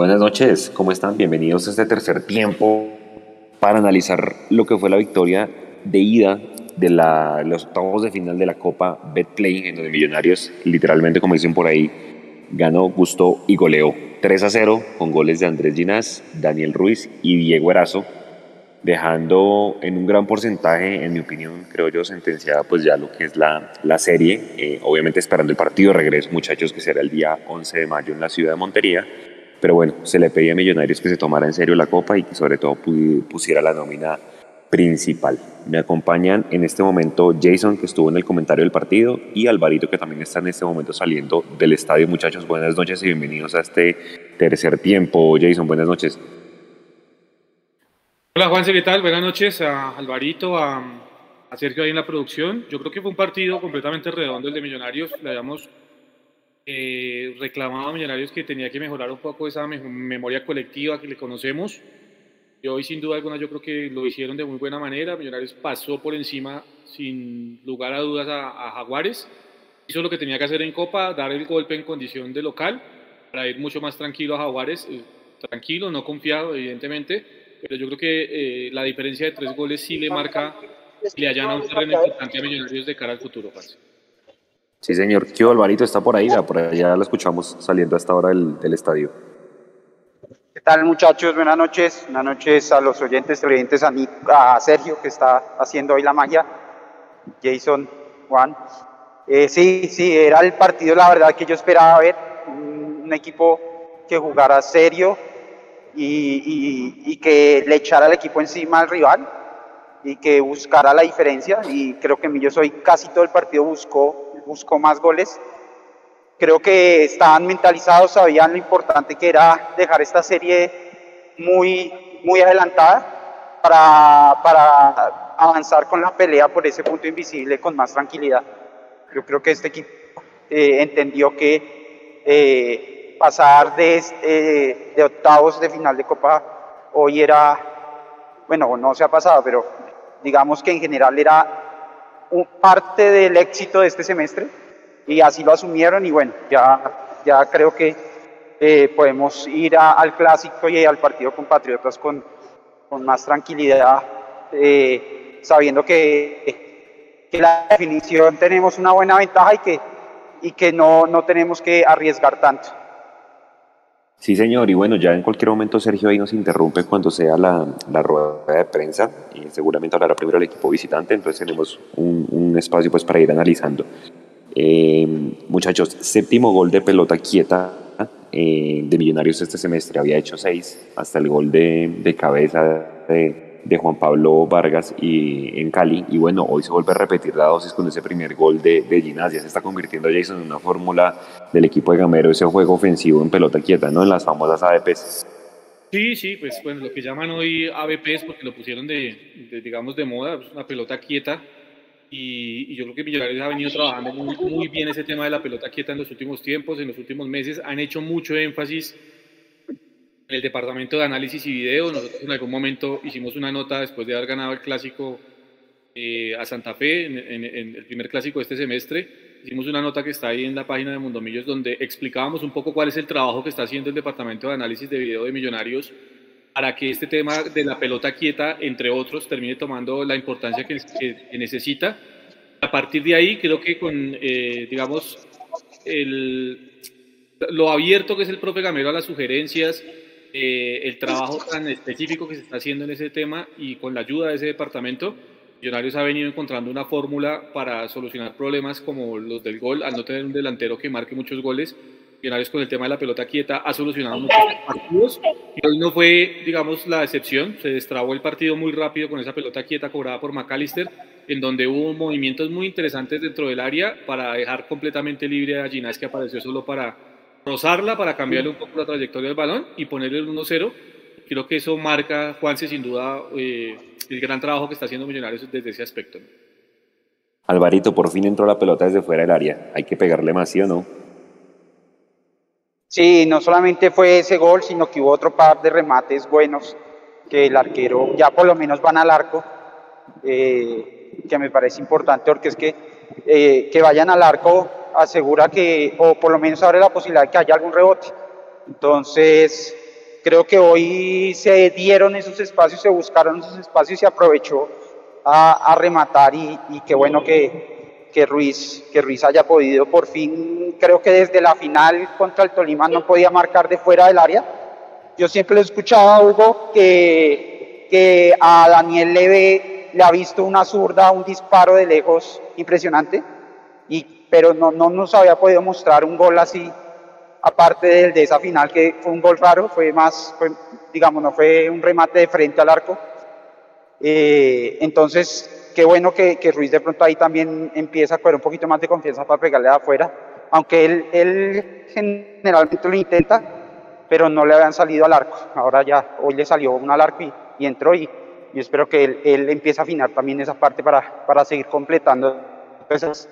Buenas noches, ¿cómo están? Bienvenidos a este tercer tiempo para analizar lo que fue la victoria de ida de la, los octavos de final de la Copa Betplay, en donde Millonarios, literalmente como dicen por ahí, ganó, gustó y goleó. 3 a 0 con goles de Andrés Ginás, Daniel Ruiz y Diego Erazo, dejando en un gran porcentaje, en mi opinión, creo yo, sentenciada pues ya lo que es la, la serie, eh, obviamente esperando el partido de regreso, muchachos, que será el día 11 de mayo en la ciudad de Montería, pero bueno, se le pedía a Millonarios que se tomara en serio la Copa y que sobre todo pusiera la nómina principal. Me acompañan en este momento Jason, que estuvo en el comentario del partido, y Alvarito, que también está en este momento saliendo del estadio. Muchachos, buenas noches y bienvenidos a este tercer tiempo. Jason, buenas noches. Hola Juanse, ¿qué tal? Buenas noches a Alvarito, a, Sergio ahí en la producción. Yo creo que fue un partido completamente redondo el de Millonarios. Le habíamos eh, reclamado a Millonarios que tenía que mejorar un poco esa memoria colectiva que le conocemos. Y hoy sin duda alguna yo creo que lo hicieron de muy buena manera. Millonarios pasó por encima sin lugar a dudas a, Jaguares. Hizo lo que tenía que hacer en Copa, dar el golpe en condición de local para ir mucho más tranquilo a Jaguares. Eh, tranquilo, no confiado evidentemente pero yo creo que eh, la diferencia de tres goles sí le marca y le allana un terreno importante a Millonarios de cara al futuro, Sí, señor. ¿Qué Alvarito está por ahí? Por allá lo escuchamos saliendo a esta hora del, del, estadio. ¿Qué tal, muchachos? Buenas noches. Buenas noches a los oyentes, televidentes, a, a Sergio, que está haciendo hoy la magia. Jason, Juan. Eh, sí, sí, era el partido, la verdad, que yo esperaba ver. un equipo que jugara serio, y, que le echara al equipo encima al rival y que buscara la diferencia. Y creo que Millos hoy casi todo el partido buscó, buscó más goles. Creo que estaban mentalizados, sabían lo importante que era dejar esta serie muy, muy adelantada para, para avanzar con la pelea por ese punto invisible con más tranquilidad. Yo creo que este equipo eh, entendió que eh, pasar de, eh, de octavos de final de Copa hoy era, bueno, no se ha pasado, pero digamos que en general era parte del éxito de este semestre y así lo asumieron y bueno, ya, ya creo que eh, podemos ir al clásico y al partido con Patriotas con, con más tranquilidad, eh, sabiendo que, que, la definición tenemos una buena ventaja y que, y que no, no tenemos que arriesgar tanto. Sí, señor, y bueno, ya en cualquier momento Sergio ahí nos interrumpe cuando sea la, la rueda de prensa y seguramente hablará primero el equipo visitante, entonces tenemos un, un espacio pues para ir analizando. Eh, muchachos, séptimo gol de pelota quieta eh, de Millonarios este semestre, había hecho seis, hasta el gol de, de cabeza de, de Juan Pablo Vargas y, en Cali. Y bueno, hoy se vuelve a repetir la dosis con ese primer gol de, de Gimnasia. Se está convirtiendo Jason en una fórmula del equipo de Gamero, ese juego ofensivo en pelota quieta, ¿no? En las famosas ABPs. Sí, sí, pues bueno, lo que llaman hoy ABPs, porque lo pusieron de, digamos, de moda, es una pelota quieta. Y, yo creo que Millonarios ha venido trabajando muy, muy bien ese tema de la pelota quieta en los últimos tiempos, en los últimos meses. Han hecho mucho énfasis el departamento de análisis y video. Nosotros en algún momento hicimos una nota después de haber ganado el clásico eh, a Santa Fe, en, el primer clásico de este semestre. Hicimos una nota que está ahí en la página de Mundomillos donde explicábamos un poco cuál es el trabajo que está haciendo el departamento de análisis de video de Millonarios para que este tema de la pelota quieta, entre otros, termine tomando la importancia que, necesita. A partir de ahí, creo que con, eh, digamos, el, lo abierto que es el profe Gamero a las sugerencias, eh, el trabajo tan específico que se está haciendo en ese tema y con la ayuda de ese departamento, Millonarios ha venido encontrando una fórmula para solucionar problemas como los del gol, al no tener un delantero que marque muchos goles. Millonarios con el tema de la pelota quieta ha solucionado muchos partidos y hoy no fue, digamos, la excepción. Se destrabó el partido muy rápido con esa pelota quieta cobrada por McAllister, en donde hubo movimientos muy interesantes dentro del área para dejar completamente libre a Ginás, que apareció solo para rozarla para cambiarle un poco la trayectoria del balón y ponerle el 1-0. Creo que eso marca, Juanse, sin duda, eh, el gran trabajo que está haciendo Millonarios desde ese aspecto. Alvarito, por fin entró la pelota desde fuera del área. Hay que pegarle más, ¿sí o no? Sí, no solamente fue ese gol, sino que hubo otro par de remates buenos que el arquero ya por lo menos van al arco, eh, que me parece importante porque es que eh, que vayan al arco asegura que, o por lo menos abre la posibilidad de que haya algún rebote. Entonces, creo que hoy se dieron esos espacios, se buscaron esos espacios y se aprovechó a, rematar y, y, qué bueno que, que, Ruiz, que Ruiz haya podido por fin, creo que desde la final contra el Tolima no podía marcar de fuera del área. Yo siempre le he escuchado a Hugo que, que a Daniel Leve le ha visto una zurda, un disparo de lejos impresionante, y, pero no, no nos había podido mostrar un gol así aparte del de esa final que fue un gol raro, fue más, digamos, no fue un remate de frente al arco. Eh, entonces, qué bueno que, que, Ruiz de pronto ahí también empieza a coger un poquito más de confianza para pegarle de afuera, aunque él, él generalmente lo intenta, pero no le habían salido al arco. Ahora ya, hoy le salió uno al arco y, y entró y yo espero que él, él, empiece a afinar también esa parte para, para seguir completando esas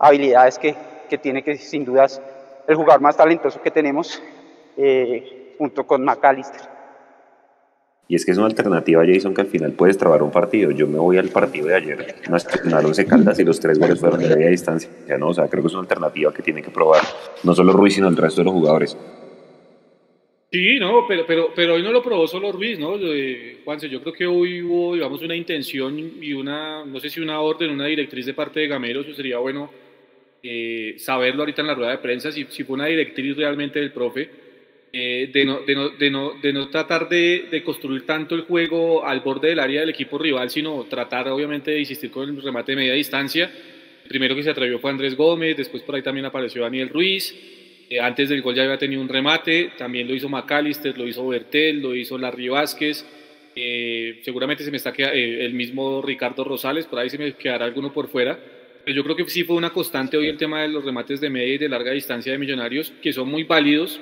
habilidades que, que tiene que sin dudas el jugador más talentoso que tenemos eh, junto con McAllister. Y es que es una alternativa, Jason, que al final puedes trabar un partido. Yo me voy al partido de ayer, nacional Once Caldas y los tres goles fueron de media distancia. ¿no? O sea, creo que es una alternativa que tiene que probar no solo Ruiz, sino el resto de los jugadores. Sí, no, pero, pero, pero hoy no lo probó solo Ruiz, ¿no? Juanse, yo creo que hoy hubo, digamos, una intención y una, no sé si una orden, una directriz de parte de Gamero, eso sería bueno eh, saberlo ahorita en la rueda de prensa, si, si fue una directriz realmente del profe, eh, de, no, de, no, de, no, de, no, tratar de, construir tanto el juego al borde del área del equipo rival, sino tratar obviamente de insistir con el remate de media distancia. El primero que se atrevió fue Andrés Gómez, después por ahí también apareció Daniel Ruiz. Eh, antes del gol ya había tenido un remate, también lo hizo McAllister, lo hizo Bertel, lo hizo Larry Vázquez. seguramente se me está quedando el mismo Ricardo Rosales, por ahí se me quedará alguno por fuera yo creo que sí fue una constante hoy el tema de los remates de media y de larga distancia de Millonarios, que son muy válidos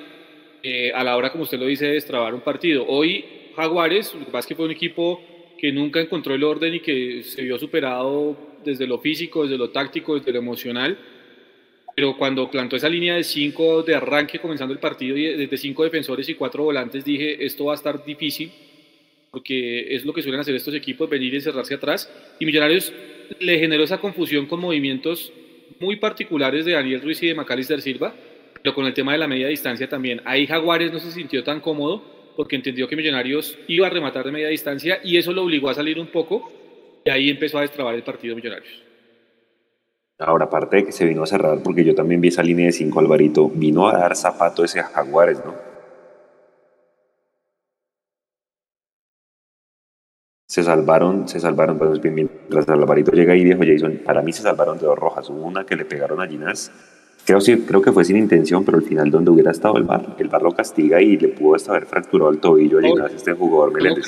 eh, a la hora, como usted lo dice, de destrabar un partido. Hoy Jaguares, lo que pasa es que fue un equipo que nunca encontró el orden y que se vio superado desde lo físico, desde lo táctico, desde lo emocional. Pero cuando plantó esa línea de cinco de arranque comenzando el partido, desde cinco defensores y cuatro volantes, dije, esto va a estar difícil, porque es lo que suelen hacer estos equipos, venir y encerrarse atrás. Y Millonarios le generó esa confusión con movimientos muy particulares de Daniel Ruiz y de Macalister Silva, pero con el tema de la media distancia también. Ahí Jaguares no se sintió tan cómodo porque entendió que Millonarios iba a rematar de media distancia y eso lo obligó a salir un poco y ahí empezó a destrabar el partido Millonarios. Ahora, aparte de que se vino a cerrar, porque yo también vi esa línea de cinco Alvarito, vino a dar zapato ese Jaguares, ¿no? Se salvaron, se salvaron, pues mientras Alvarito llega ahí, dijo Jason, para mí se salvaron de dos rojas, hubo una que le pegaron a Ginás, creo, sí, creo que fue sin intención, pero al final donde hubiera estado el bar, el bar lo castiga y le pudo hasta haber fracturado el tobillo a Ginás, este jugador Meléndez.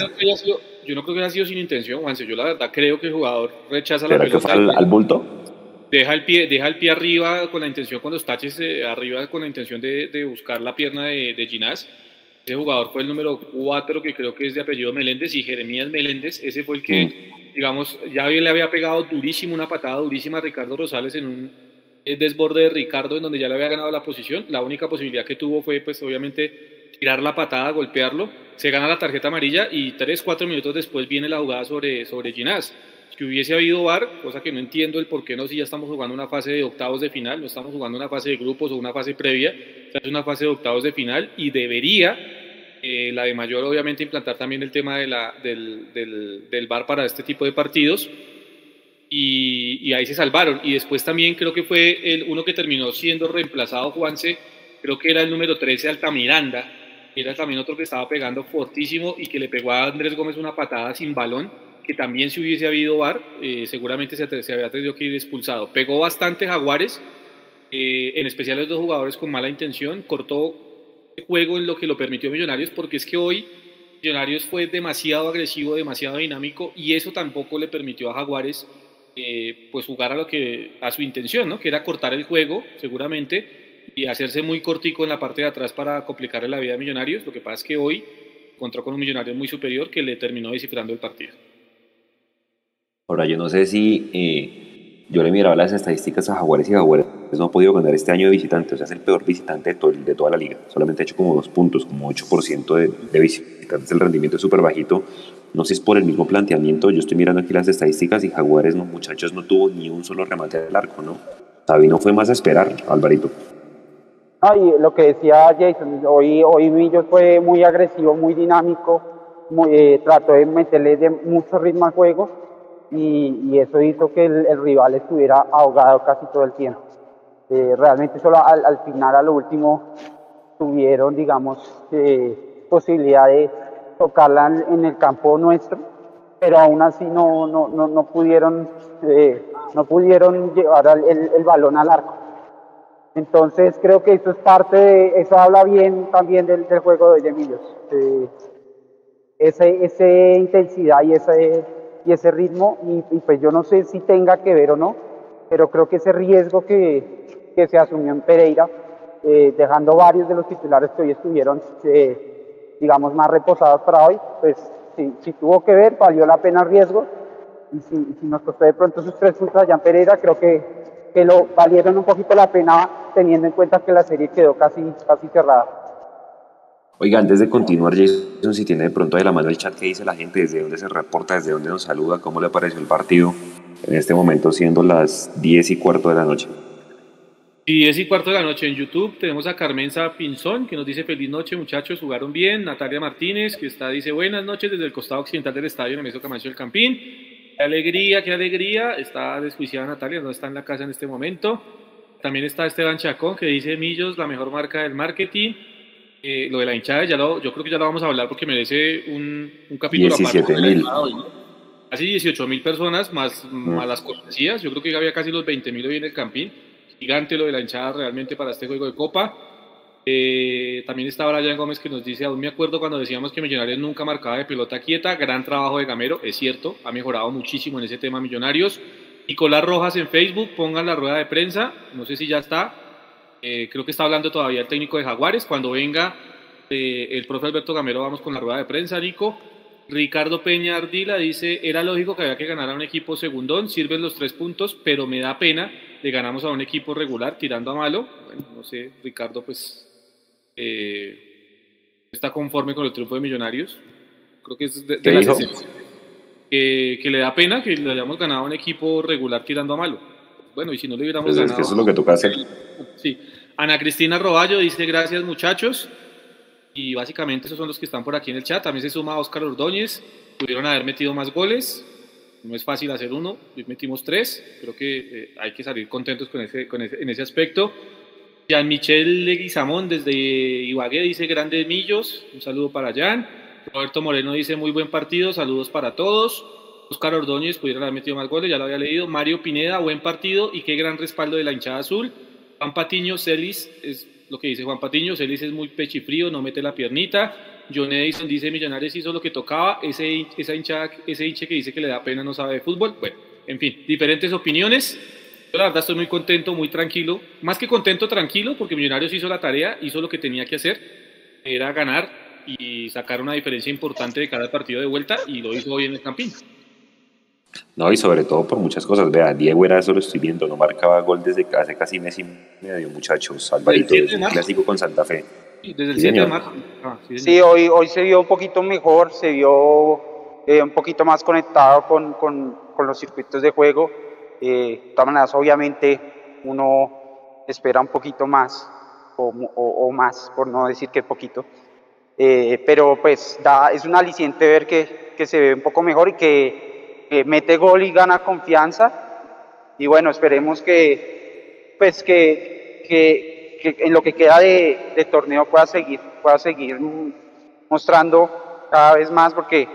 Yo no creo que haya sido sin intención, Juanse, yo la verdad creo que el jugador rechaza la pelota. que fue al, bulto? Deja el, pie, deja el pie arriba con la intención, cuando taches eh, arriba con la intención de, de, buscar la pierna de, de Ginás, ese jugador fue el número 4, que creo que es de apellido Meléndez, y Jeremías Meléndez, ese fue el que, mm. digamos, ya le había pegado durísimo, una patada durísima a Ricardo Rosales en un eh, desborde de Ricardo, en donde ya le había ganado la posición. La única posibilidad que tuvo fue, pues, obviamente, tirar la patada, golpearlo. Se gana la tarjeta amarilla y 3, 4 minutos después viene la jugada sobre, sobre Ginás. Que hubiese habido VAR, cosa que no entiendo el por qué no, si ya estamos jugando una fase de octavos de final, no estamos jugando una fase de grupos o una fase previa, es una fase de octavos de final y debería eh, la de Mayor obviamente implantar también el tema de la, del, del, del VAR para este tipo de partidos. Y, y, ahí se salvaron. Y después también creo que fue el, uno que terminó siendo reemplazado, Juanse, creo que era el número 13, Altamiranda. Era también otro que estaba pegando fortísimo y que le pegó a Andrés Gómez una patada sin balón, que también si hubiese habido VAR, eh, seguramente se, había tenido que ir expulsado. Pegó bastante Jaguares, eh, en especial los dos jugadores con mala intención, cortó juego en lo que lo permitió Millonarios, porque es que hoy Millonarios fue demasiado agresivo, demasiado dinámico, y eso tampoco le permitió a Jaguares eh, pues jugar a lo que a su intención, ¿no? que era cortar el juego, seguramente, y hacerse muy cortico en la parte de atrás para complicarle la vida a Millonarios. Lo que pasa es que hoy encontró con un Millonario muy superior que le terminó descifrando el partido. Ahora, yo no sé si eh, yo le miraba las estadísticas a Jaguares y Jaguares no ha podido ganar este año de visitante, o sea, es el peor visitante de, de toda la liga. Solamente ha hecho como dos puntos, como 8% de, de visitantes. El rendimiento es súper bajito. No sé si es por el mismo planteamiento. Yo estoy mirando aquí las estadísticas y Jaguares, no, muchachos, no tuvo ni un solo remate del arco, ¿no? Sabino fue más a esperar, Alvarito. Ay, lo que decía Jason, hoy, hoy Millos fue muy agresivo, muy dinámico, muy, eh, trató de meterle de mucho ritmo al juego y, eso hizo que el, rival estuviera ahogado casi todo el tiempo. Eh, realmente solo al, final, a lo último, tuvieron, digamos, eh, posibilidad de tocarla en, el campo nuestro, pero aún así no, no, no, no pudieron, no pudieron llevar el, el balón al arco. Entonces creo que eso es parte de, eso habla bien también del, juego de Emilio. Eh, ese, ese intensidad y ese, y ese ritmo, y, pues yo no sé si tenga que ver o no, pero creo que ese riesgo que, que se asumió en Pereira, eh, dejando varios de los titulares que hoy estuvieron, eh, digamos, más reposados para hoy, pues si, tuvo que ver, valió la pena el riesgo, y si, si nos costó de pronto esos tres puntos allá en Pereira, creo que que lo valieron un poquito la pena teniendo en cuenta que la serie quedó casi, casi cerrada. Oiga, antes de continuar, Jason, si tiene de pronto de la mano el chat que dice la gente, desde dónde se reporta, desde dónde nos saluda, cómo le pareció el partido, en este momento siendo las 10 y cuarto de la noche. Y 10 y cuarto de la noche en YouTube tenemos a Carmenza Pinzón que nos dice feliz noche muchachos, jugaron bien. Natalia Martínez que está dice buenas noches desde el costado occidental del estadio Meso Camacho del Campín. Qué alegría, qué alegría. Está desjuiciada Natalia, no está en la casa en este momento. También está Esteban Chacón, que dice Millos, la mejor marca del marketing. Eh, lo de la hinchada, ya lo, yo creo que ya lo vamos a hablar porque merece un, un capítulo 17 mil. Casi 18 mil personas, más, mm. las cortesías. Yo creo que había casi los 20 mil hoy en el Campín. Gigante lo de la hinchada realmente para este juego de Copa. Eh, también está Brian Gómez que nos dice, aún me acuerdo cuando decíamos que Millonarios nunca marcaba de pelota quieta, gran trabajo de Gamero, es cierto, ha mejorado muchísimo en ese tema Millonarios. Nicolás Rojas en Facebook, pongan la rueda de prensa, no sé si ya está, eh, creo que está hablando todavía el técnico de Jaguares, cuando venga eh, el profe Alberto Gamero vamos con la rueda de prensa, Nico. Ricardo Peña Ardila dice, era lógico que había que ganar a un equipo segundón, sirven los tres puntos, pero me da pena, le ganamos a un equipo regular tirando a malo. Bueno, no sé, Ricardo, pues eh, está conforme con el triunfo de Millonarios. Creo que es de, las que, le da pena que le hayamos ganado a un equipo regular tirando a malo. Bueno, y si no le hubiéramos ganado. eso es lo que toca hacer. Sí. Ana Cristina Roballo dice: Gracias, muchachos. Y básicamente esos son los que están por aquí en el chat. También se suma Oscar Ordóñez. Pudieron haber metido más goles. No es fácil hacer uno. Metimos tres. Creo que eh, hay que salir contentos con ese, con ese, en ese aspecto. Jean-Michel Leguizamón desde Ibagué dice grandes millos, un saludo para Jan. Roberto Moreno dice muy buen partido, saludos para todos. Oscar Ordóñez pudiera haber metido más goles, ya lo había leído. Mario Pineda, buen partido y qué gran respaldo de la hinchada azul. Juan Patiño, Celis, es lo que dice Juan Patiño, Celis es muy pechifrío, no mete la piernita. John Edison dice Millonarios hizo lo que tocaba, ese, esa hinchada, ese hinche que dice que le da pena no sabe de fútbol. Bueno, en fin, diferentes opiniones. Yo la verdad estoy muy contento, muy tranquilo. Más que contento, tranquilo, porque Millonarios hizo la tarea, hizo lo que tenía que hacer, era ganar y sacar una diferencia importante de cada partido de vuelta y lo hizo hoy en el Campín. No, y sobre todo por muchas cosas. Vea, Diego era eso lo estoy viendo, no marcaba gol desde hace casi mes y medio, muchachos. Alvarito, el clásico con Santa Fe. Sí, desde el 7 de marzo. Ah, sí, hoy, hoy se vio un poquito mejor, se vio eh, un poquito más conectado con, con, con los circuitos de juego eh, de todas maneras, obviamente, uno espera un poquito más, o, más, por no decir que poquito. Eh, pero pues da, es un aliciente ver que, que, se ve un poco mejor y que, mete gol y gana confianza. Y bueno, esperemos que, pues que, que, en lo que queda de, de, torneo pueda seguir, pueda seguir mostrando cada vez más porque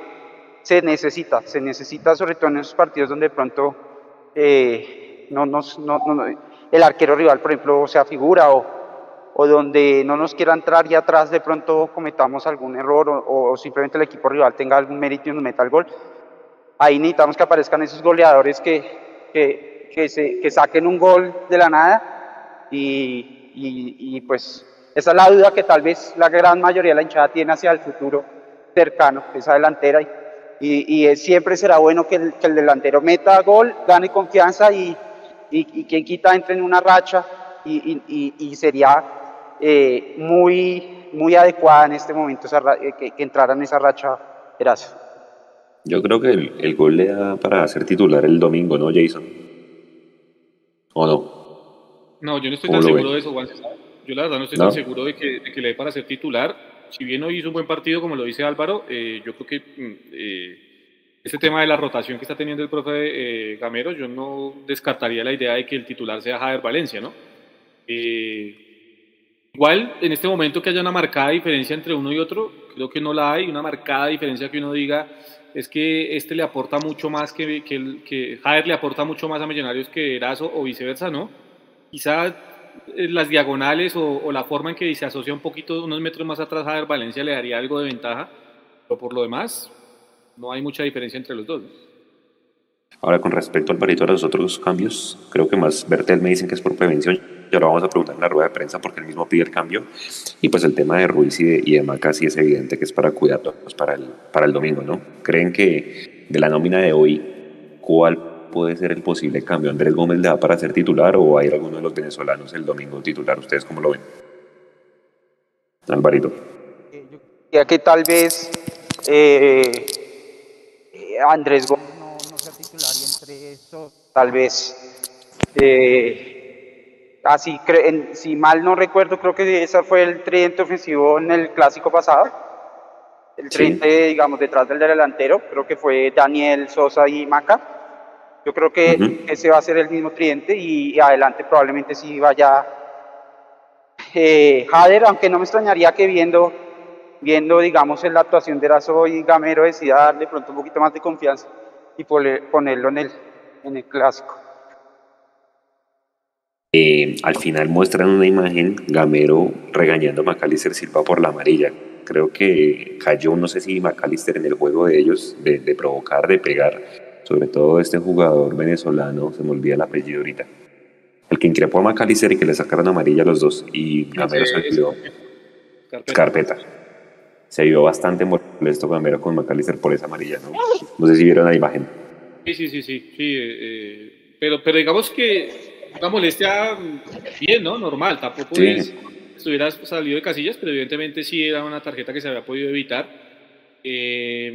se necesita, se necesita sobre todo en esos partidos donde de pronto eh, no nos, no, el arquero rival, por ejemplo, sea figura o, o donde no nos quiera entrar y atrás de pronto cometamos algún error o, simplemente el equipo rival tenga algún mérito y nos meta el gol. Ahí necesitamos que aparezcan esos goleadores que, que, que, que saquen un gol de la nada y, y, pues esa es la duda que tal vez la gran mayoría de la hinchada tiene hacia el futuro cercano, esa delantera. Y, y, siempre será bueno que el, delantero meta gol, gane confianza y, quien quita entre en una racha y, sería eh, muy, muy adecuada en este momento eh, que, que, entrara en esa racha Gracias. Yo creo que el, gol le da para ser titular el domingo, ¿no, Jason? ¿O no? No, yo no estoy tan seguro de eso, Juan. Yo la verdad no estoy tan seguro de que, de que, le dé para ser titular. Si bien hoy hizo un buen partido, como lo dice Álvaro, eh, yo creo que mm, eh, ese tema de la rotación que está teniendo el profe eh, Gamero, yo no descartaría la idea de que el titular sea Javier Valencia, ¿no? igual, en este momento que haya una marcada diferencia entre uno y otro, creo que no la hay, una marcada diferencia que uno diga es que este le aporta mucho más que, que, que Javier le aporta mucho más a Millonarios que Erazo o viceversa, ¿no? Quizá eh, las diagonales o, la forma en que se asocia un poquito unos metros más atrás a Valencia le daría algo de ventaja, pero por lo demás no hay mucha diferencia entre los dos. Ahora, con respecto al parito a los otros cambios, creo que más Bertel me dicen que es por prevención. Ya lo vamos a preguntar en la rueda de prensa porque él mismo pide el cambio. Y pues el tema de Ruiz y de, y de Maca sí es evidente que es para cuidarlos para el, para el domingo, ¿no? ¿Creen que de la nómina de hoy, cuál puede ser el posible cambio? ¿Andrés Gómez le da para ser titular o ir alguno de los venezolanos el domingo titular? ¿Ustedes cómo lo ven? Alvarito. Ya que tal vez eh, eh, Andrés Gómez no, no, sea titular y entre tal vez eh, así si mal no recuerdo creo que ese fue el tridente ofensivo en el clásico pasado. El tridente digamos detrás del delantero creo que fue Daniel Sosa y Maca. Yo creo que ese va a ser el mismo tridente y, adelante probablemente sí vaya eh, Jader, aunque no me extrañaría que viendo, viendo digamos, la actuación de Erazo y Gamero decida darle pronto un poquito más de confianza y ponerlo en el, en el clásico. Eh, al final muestran una imagen, Gamero regañando a Macalister Silva por la amarilla. Creo que cayó, no sé si Macalister en el juego de ellos, de, de provocar, de pegar sobre todo este jugador venezolano, se me olvida el apellido ahorita, el que increpó a Macalister y que le sacaron amarilla a los dos y Gamero se vio carpeta. Se vio bastante molesto Gamero con Macalister por esa amarilla, ¿no? No sé si vieron la imagen. Sí, sí, sí, sí, sí eh, pero, pero digamos que una molestia bien, ¿no? Normal, tampoco sí. es, estuviera salido de casillas, pero evidentemente sí era una tarjeta que se había podido evitar eh,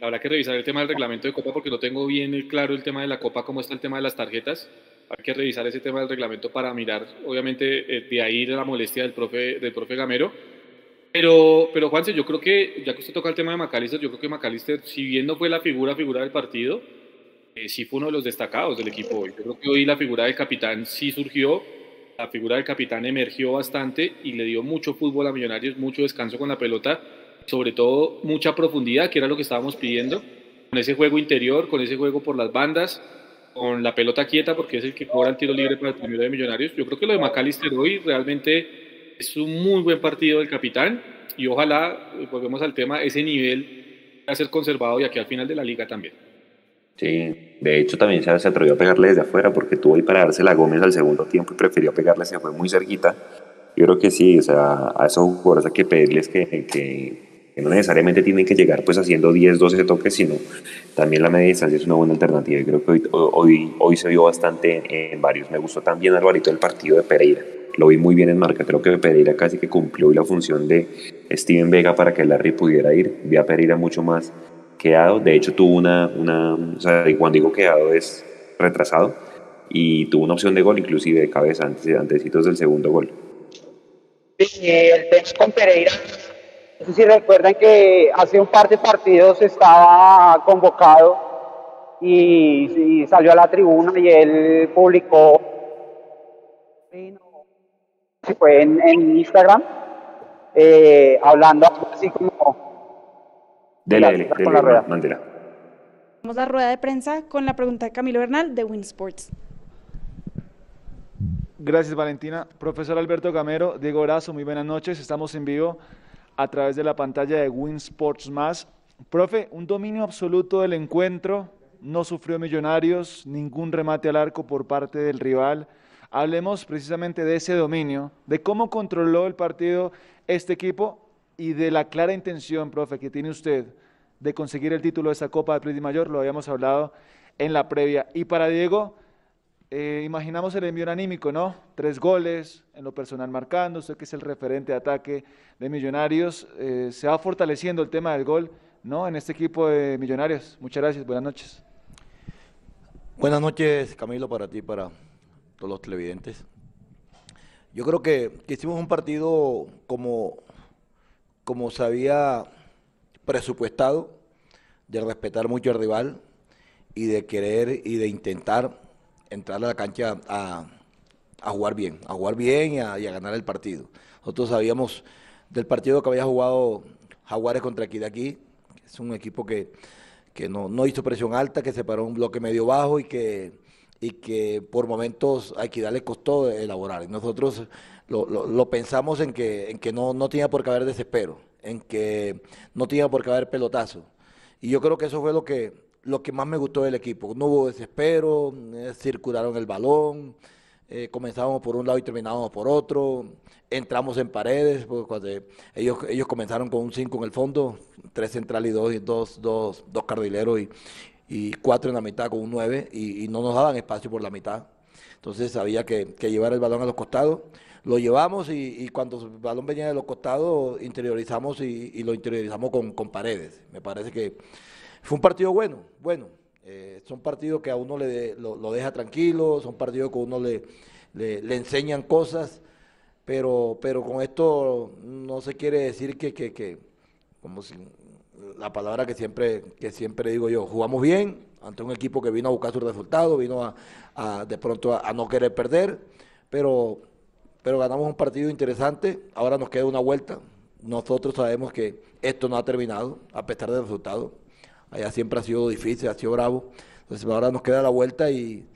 habrá que revisar el tema del reglamento de Copa porque no tengo bien claro el tema de la Copa, cómo está el tema de las tarjetas. Hay que revisar ese tema del reglamento para mirar, obviamente, eh, de ahí la molestia del profe, del profe Gamero. Pero, pero Juanse, yo creo que, ya que usted toca el tema de McAllister, yo creo que McAllister, si bien no fue la figura, figura del partido, eh, sí fue uno de los destacados del equipo hoy. Yo creo que hoy la figura del capitán sí surgió, la figura del capitán emergió bastante y le dio mucho fútbol a Millonarios, mucho descanso con la pelota sobre todo mucha profundidad, que era lo que estábamos pidiendo, con ese juego interior, con ese juego por las bandas, con la pelota quieta, porque es el que cobra el tiro libre para el primero de Millonarios. Yo creo que lo de McAllister hoy realmente es un muy buen partido del capitán y ojalá, eh, volvemos al tema, ese nivel va a ser conservado y aquí al final de la liga también. Sí, de hecho también se, atrevió a pegarle desde afuera porque tuvo ahí para darse la Gómez al segundo tiempo y prefirió pegarle, se fue muy cerquita. Yo creo que sí, o sea, a esos jugadores hay que pedirles que, que que no necesariamente tienen que llegar pues haciendo 10, 12 toques, sino también la media distancia es una buena alternativa. Y creo que hoy, hoy, hoy se vio bastante en, varios. Me gustó también, Alvarito, el partido de Pereira. Lo vi muy bien en marca. Creo que Pereira casi que cumplió la función de Steven Vega para que Larry pudiera ir. Vi a Pereira mucho más quedado. De hecho, tuvo una. una o sea, cuando digo quedado es retrasado. Y tuvo una opción de gol, inclusive de cabeza, antes, antesitos del segundo gol. Sí, el tema con Pereira no sé si recuerdan que hace un par de partidos estaba convocado y, salió a la tribuna y él publicó, fue en, Instagram, eh, hablando así como... Dele, dele, con la rueda. Vamos a la rueda de prensa con la pregunta de Camilo Bernal de Winsports. Gracias, Valentina. Profesor Alberto Gamero, Diego Brazo, muy buenas noches. Estamos en vivo a través de la pantalla de Win Sports Más. Profe, un dominio absoluto del encuentro, no sufrió Millonarios, ningún remate al arco por parte del rival. Hablemos precisamente de ese dominio, de cómo controló el partido este equipo y de la clara intención, profe, que tiene usted de conseguir el título de esa Copa de Príncipe Mayor, lo habíamos hablado en la previa. Y para Diego, eh, imaginamos el envío anímico, ¿no? Tres goles, en lo personal marcando, usted que es el referente de ataque de Millonarios, eh, se va fortaleciendo el tema del gol, ¿no? En este equipo de Millonarios. Muchas gracias, buenas noches. Buenas noches, Camilo, para ti, para todos los televidentes. Yo creo que, hicimos un partido como, como se había presupuestado, de respetar mucho al rival y de querer y de intentar entrar a la cancha a, jugar bien, a jugar bien y a, ganar el partido. Nosotros sabíamos del partido que había jugado Jaguares contra Equidad aquí, es un equipo que, no, no hizo presión alta, que se paró un bloque medio bajo y que y que por momentos a Equidad le costó elaborar. nosotros lo, pensamos en que, en que no, no tenía por qué haber desespero, en que no tenía por qué haber pelotazo. Y yo creo que eso fue lo que, lo que más me gustó del equipo. No hubo desespero, eh, circularon el balón, eh, comenzábamos por un lado y terminábamos por otro, entramos en paredes, cuando ellos, ellos comenzaron con un 5 en el fondo, tres centrales y dos, dos, dos, dos cardileros y, y cuatro en la mitad con un 9 y, no nos daban espacio por la mitad. Entonces había que, llevar el balón a los costados. Lo llevamos y, cuando el balón venía de los costados interiorizamos y, lo interiorizamos con, paredes. Me parece que fue un partido bueno, bueno. Eh, son partidos que a uno le, lo, deja tranquilo, son partidos que a uno le, le, enseñan cosas, pero, pero con esto no se quiere decir que, que, que como si la palabra que siempre, que siempre digo yo, jugamos bien ante un equipo que vino a buscar su resultado, vino a, de pronto a, no querer perder, pero, pero ganamos un partido interesante, ahora nos queda una vuelta, nosotros sabemos que esto no ha terminado, a pesar del resultado, allá siempre ha sido difícil, ha sido bravo, entonces ahora nos queda la vuelta y,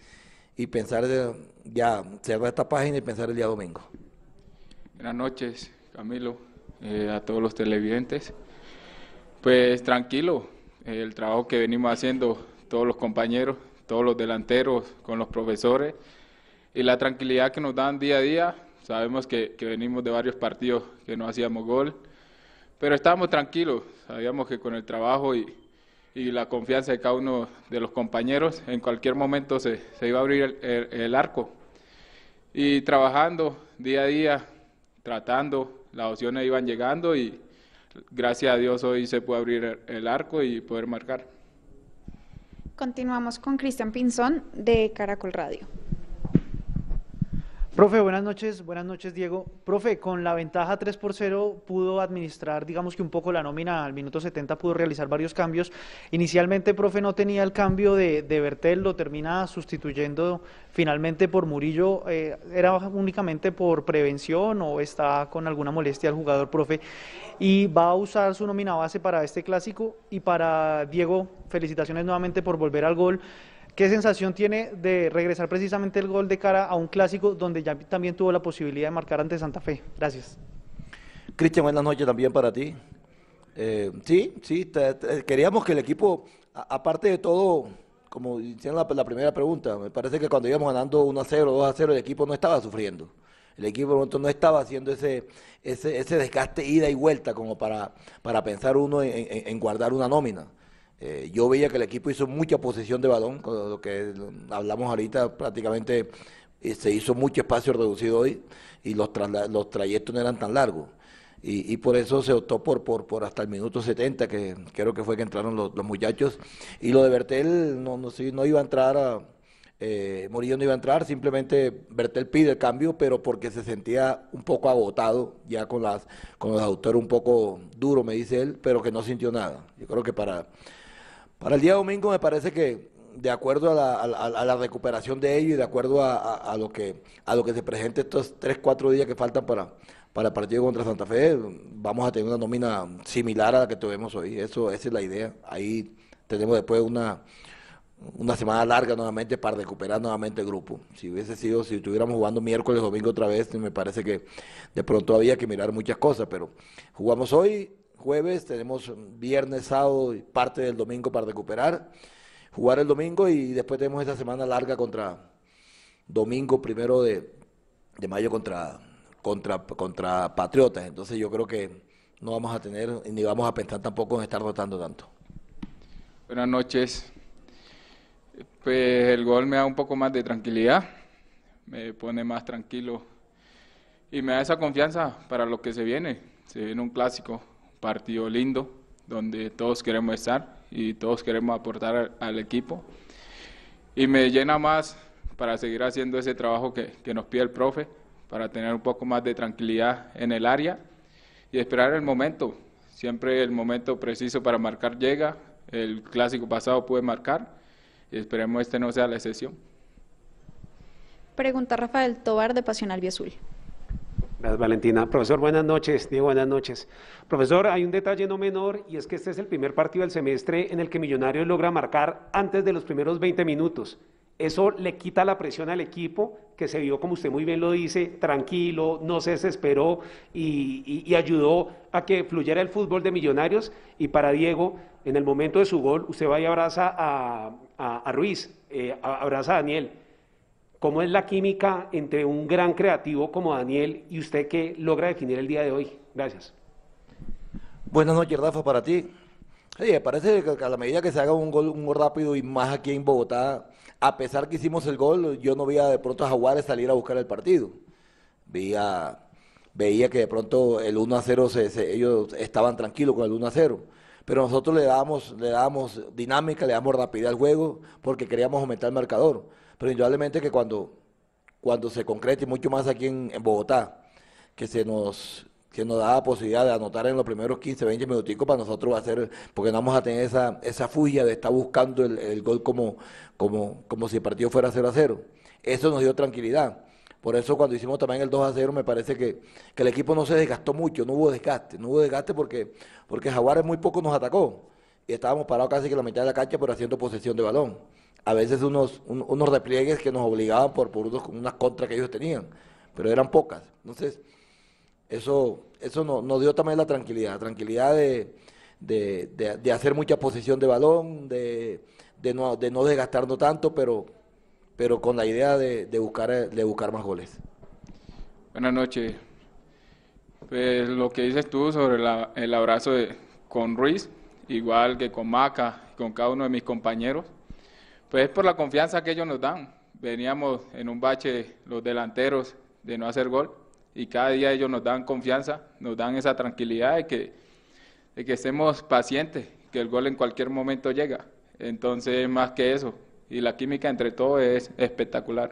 y pensar ya cerrar esta página y pensar el día domingo. Buenas noches, Camilo, eh, a todos los televidentes. Pues tranquilo, el trabajo que venimos haciendo todos los compañeros, todos los delanteros, con los profesores y la tranquilidad que nos dan día a día. Sabemos que, venimos de varios partidos que no hacíamos gol, pero estábamos tranquilos, sabíamos que con el trabajo y, la confianza de cada uno de los compañeros, en cualquier momento se, iba a abrir el arco. Y trabajando día a día, tratando, las opciones iban llegando y, gracias a Dios hoy se puede abrir el arco y poder marcar. Continuamos con Cristian Pinzón de Caracol Radio. Profe, buenas noches. Buenas noches, Diego. Profe, con la ventaja 3 por 0 pudo administrar, digamos que un poco la nómina al minuto 70, pudo realizar varios cambios. Inicialmente, profe, no tenía el cambio de, de Bertel, lo termina sustituyendo finalmente por Murillo. Eh, ¿Era únicamente por prevención o está con alguna molestia el jugador, profe? Y va a usar su nómina base para este clásico. Y para Diego, felicitaciones nuevamente por volver al gol. ¿Qué sensación tiene de regresar precisamente el gol de cara a un clásico donde ya también tuvo la posibilidad de marcar ante Santa Fe? Gracias. Cristian, buenas noches también para ti. Eh, sí, sí, queríamos que el equipo, aparte de todo, como hicieron la, primera pregunta, me parece que cuando íbamos ganando 1 a 0, 2 a 0, el equipo no estaba sufriendo. El equipo no estaba haciendo ese, ese, ese desgaste ida y vuelta como para, para pensar uno en guardar una nómina. Eh, yo veía que el equipo hizo mucha posesión de balón, con lo que hablamos ahorita prácticamente eh, se hizo mucho espacio reducido hoy y los, los trayectos no eran tan largos. Y, por eso se optó por, por, por hasta el minuto 70, que creo que fue que entraron los, muchachos. Y lo de Bertel no, no, no iba a entrar, a, eh, Morillo no iba a entrar, simplemente Bertel pide el cambio, pero porque se sentía un poco agotado, ya con, las, con los autores un poco duro, me dice él, pero que no sintió nada. Yo creo que para para el día domingo me parece que de acuerdo a la, recuperación de ellos y de acuerdo a, lo que a se presente estos tres, cuatro días que faltan para, para el partido contra Santa Fe, vamos a tener una nómina similar a la que tuvimos hoy. Eso, esa es la idea. Ahí tenemos después una, una semana larga nuevamente para recuperar nuevamente el grupo. Si hubiese sido, si estuviéramos jugando miércoles, domingo otra vez, me parece que de pronto había que mirar muchas cosas, pero jugamos hoy, jueves, tenemos viernes, sábado y parte del domingo para recuperar, jugar el domingo y después tenemos esa semana larga contra domingo primero de, mayo contra, contra, contra Patriotas. Entonces yo creo que no vamos a tener ni vamos a pensar tampoco en estar rotando tanto. Buenas noches. Pues el gol me da un poco más de tranquilidad, me pone más tranquilo y me da esa confianza para lo que se viene. Se viene un clásico partido lindo donde todos queremos estar y todos queremos aportar al, equipo. Y me llena más para seguir haciendo ese trabajo que, nos pide el profe, para tener un poco más de tranquilidad en el área y esperar el momento. Siempre el momento preciso para marcar llega. El clásico pasado puede marcar y esperemos este no sea la excepción. Pregunta Rafael Tobar de Pasión Azul. Gracias, Valentina. Profesor, buenas noches. Diego, buenas noches. Profesor, hay un detalle no menor y es que este es el primer partido del semestre en el que Millonarios logra marcar antes de los primeros 20 minutos. Eso le quita la presión al equipo, que se vio, como usted muy bien lo dice, tranquilo, no se desesperó y, ayudó a que fluyera el fútbol de Millonarios. Y para Diego, en el momento de su gol, usted va y abraza a, Ruiz, eh, abraza a Daniel ¿Cómo es la química entre un gran creativo como Daniel y usted que logra definir el día de hoy? Gracias. Buenas noches, Rafa, para ti. Sí, parece que a la medida que se haga un gol, rápido y más aquí en Bogotá, a pesar que hicimos el gol, yo no veía de pronto a Jaguares salir a buscar el partido. Veía, veía que de pronto el 1 a 0, ellos estaban tranquilos con el 1 a 0. Pero nosotros le dábamos, le dábamos dinámica, le damos rapidez al juego porque queríamos aumentar el marcador pero indudablemente que cuando, cuando se concrete, mucho más aquí en, Bogotá, que se nos que nos da la posibilidad de anotar en los primeros 15, 20 minuticos para nosotros va a ser, porque no vamos a tener esa, esa fugia de estar buscando el, gol como, como, como si el partido fuera 0 a 0. Eso nos dio tranquilidad. Por eso cuando hicimos también el 2 a 0 me parece que, que, el equipo no se desgastó mucho, no hubo desgaste, no hubo desgaste porque, porque Jaguares muy poco nos atacó y estábamos parados casi que la mitad de la cancha pero haciendo posesión de balón a veces unos, unos repliegues que nos obligaban por, por unos, unas contras que ellos tenían, pero eran pocas. Entonces, eso, eso nos dio también la tranquilidad, la tranquilidad de, de, hacer mucha posición de balón, de, no, de no desgastarnos tanto, pero, pero con la idea de, buscar, de buscar más goles. Buenas noches. Pues lo que dices tú sobre el abrazo de, con Ruiz, igual que con Maca, con cada uno de mis compañeros, pues por la confianza que ellos nos dan. Veníamos en un bache los delanteros de no hacer gol y cada día ellos nos dan confianza, nos dan esa tranquilidad de que, de que estemos pacientes, que el gol en cualquier momento llega. Entonces, más que eso, y la química entre todos es espectacular.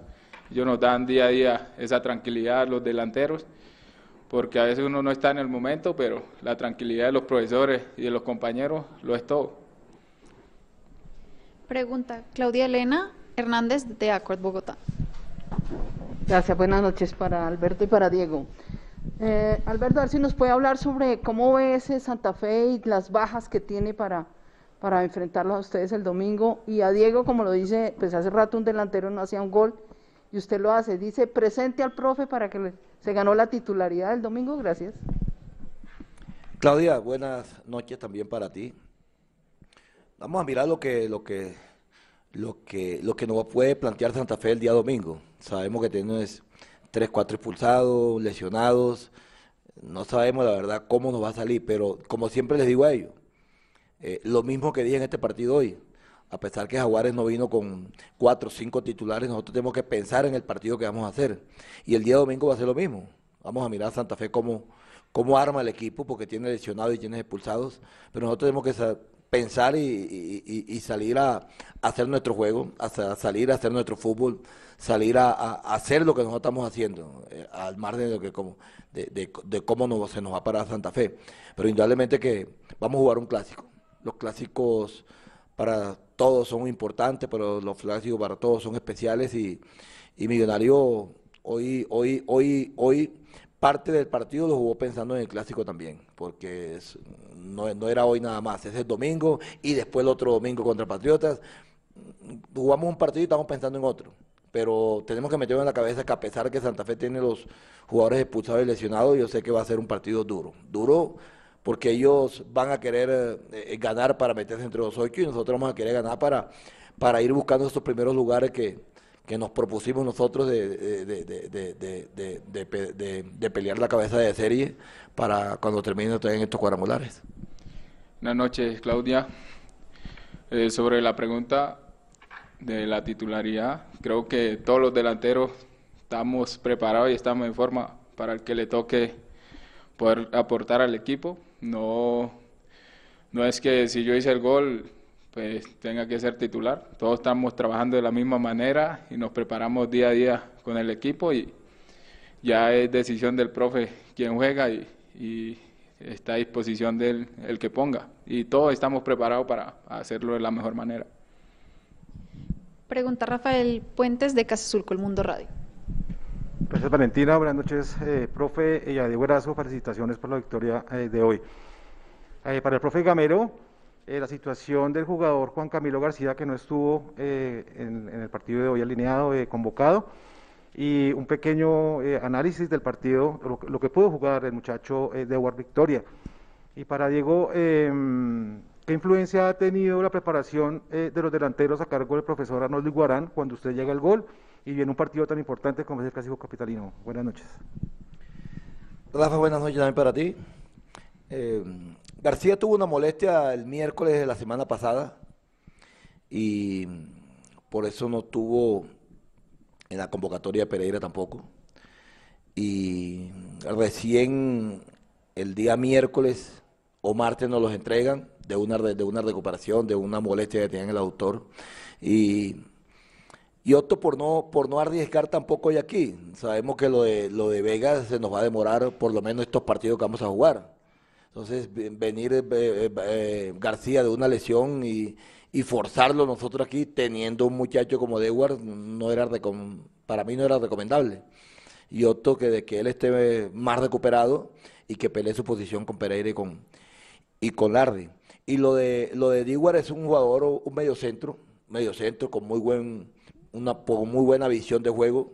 Ellos nos dan día a día esa tranquilidad los delanteros, porque a veces uno no está en el momento, pero la tranquilidad de los profesores y de los compañeros lo es todo. Pregunta Claudia Elena Hernández de Acord Bogotá. Gracias, buenas noches para Alberto y para Diego. Eh, Alberto, a ver si nos puede hablar sobre cómo ve ese Santa Fe y las bajas que tiene para, para enfrentarlos a ustedes el domingo. Y a Diego, como lo dice, pues hace rato un delantero no hacía un gol y usted lo hace. Dice, presente al profe para que se ganó la titularidad el domingo. Gracias. Claudia, buenas noches también para ti. Vamos a mirar lo que, lo que, lo que, lo que nos puede plantear Santa Fe el día domingo. Sabemos que tenemos tres, cuatro expulsados, lesionados. No sabemos la verdad cómo nos va a salir, pero como siempre les digo a ellos, eh, lo mismo que dije en este partido hoy. A pesar que Jaguares no vino con cuatro o cinco titulares, nosotros tenemos que pensar en el partido que vamos a hacer. Y el día domingo va a ser lo mismo. Vamos a mirar a Santa Fe cómo, cómo arma el equipo, porque tiene lesionados y tiene expulsados. Pero nosotros tenemos que pensar y, salir a, hacer nuestro juego, a, salir a hacer nuestro fútbol, salir a, hacer lo que nosotros estamos haciendo, eh, al margen de, lo que, como, de, cómo se nos va a parar Santa Fe. Pero indudablemente que vamos a jugar un clásico. Los clásicos para todos son importantes, pero los clásicos para todos son especiales y, y Millonario hoy, hoy, hoy, hoy parte del partido lo jugó pensando en el clásico también, porque no, era hoy nada más, es el domingo y después el otro domingo contra Patriotas. Jugamos un partido y estamos pensando en otro, pero tenemos que meter en la cabeza que a pesar que Santa Fe tiene los jugadores expulsados y lesionados, yo sé que va a ser un partido duro, duro porque ellos van a querer eh, ganar para meterse entre los ocho y nosotros vamos a querer ganar para, para ir buscando esos primeros lugares que, que nos propusimos nosotros de, de, pelear la cabeza de serie para cuando termine en estos cuadrangulares. Buenas noches, Claudia. Eh, sobre la pregunta de la titularidad, creo que todos los delanteros estamos preparados y estamos en forma para el que le toque poder aportar al equipo. No, no es que si yo hice el gol pues tenga que ser titular. Todos estamos trabajando de la misma manera y nos preparamos día a día con el equipo y ya es decisión del profe quien juega y, y está a disposición del el que ponga. Y todos estamos preparados para hacerlo de la mejor manera. Pregunta Rafael Puentes de Casa Azul Mundo Radio. Gracias Valentina, buenas noches, eh, profe y a Diego Erazo, felicitaciones por la victoria eh, de hoy. Eh, para el profe Gamero, eh, la situación del jugador Juan Camilo García que no estuvo eh, en, el partido de hoy alineado, eh, convocado, y un pequeño análisis del partido, lo, que pudo jugar el muchacho de War Victoria. Y para Diego, em, ¿qué influencia ha tenido la preparación de los delanteros a cargo del profesor Arnoldo Iguarán cuando usted llega al gol y viene un partido tan importante como es el Clásico Capitalino? Buenas noches. Rafa, buenas noches también para ti. Eh, García tuvo una molestia el miércoles de la semana pasada y por eso no tuvo en la convocatoria de Pereira tampoco. Y recién el día miércoles o martes nos los entregan de una, de una recuperación, de una molestia que tenían el autor. Y, y por no, por no arriesgar tampoco hoy aquí. Sabemos que lo de, lo de Vega se nos va a demorar por lo menos estos partidos que vamos a jugar. Entonces, venir eh, eh, eh, García de una lesión y, forzarlo nosotros aquí, teniendo un muchacho como Dewar, no era para mí no era recomendable. Y opto que de que él esté más recuperado y que pelee su posición con Pereira y con, y con Lardi. Y lo de lo de Dewar es un jugador, un medio centro, medio centro con muy buen, una con muy buena visión de juego,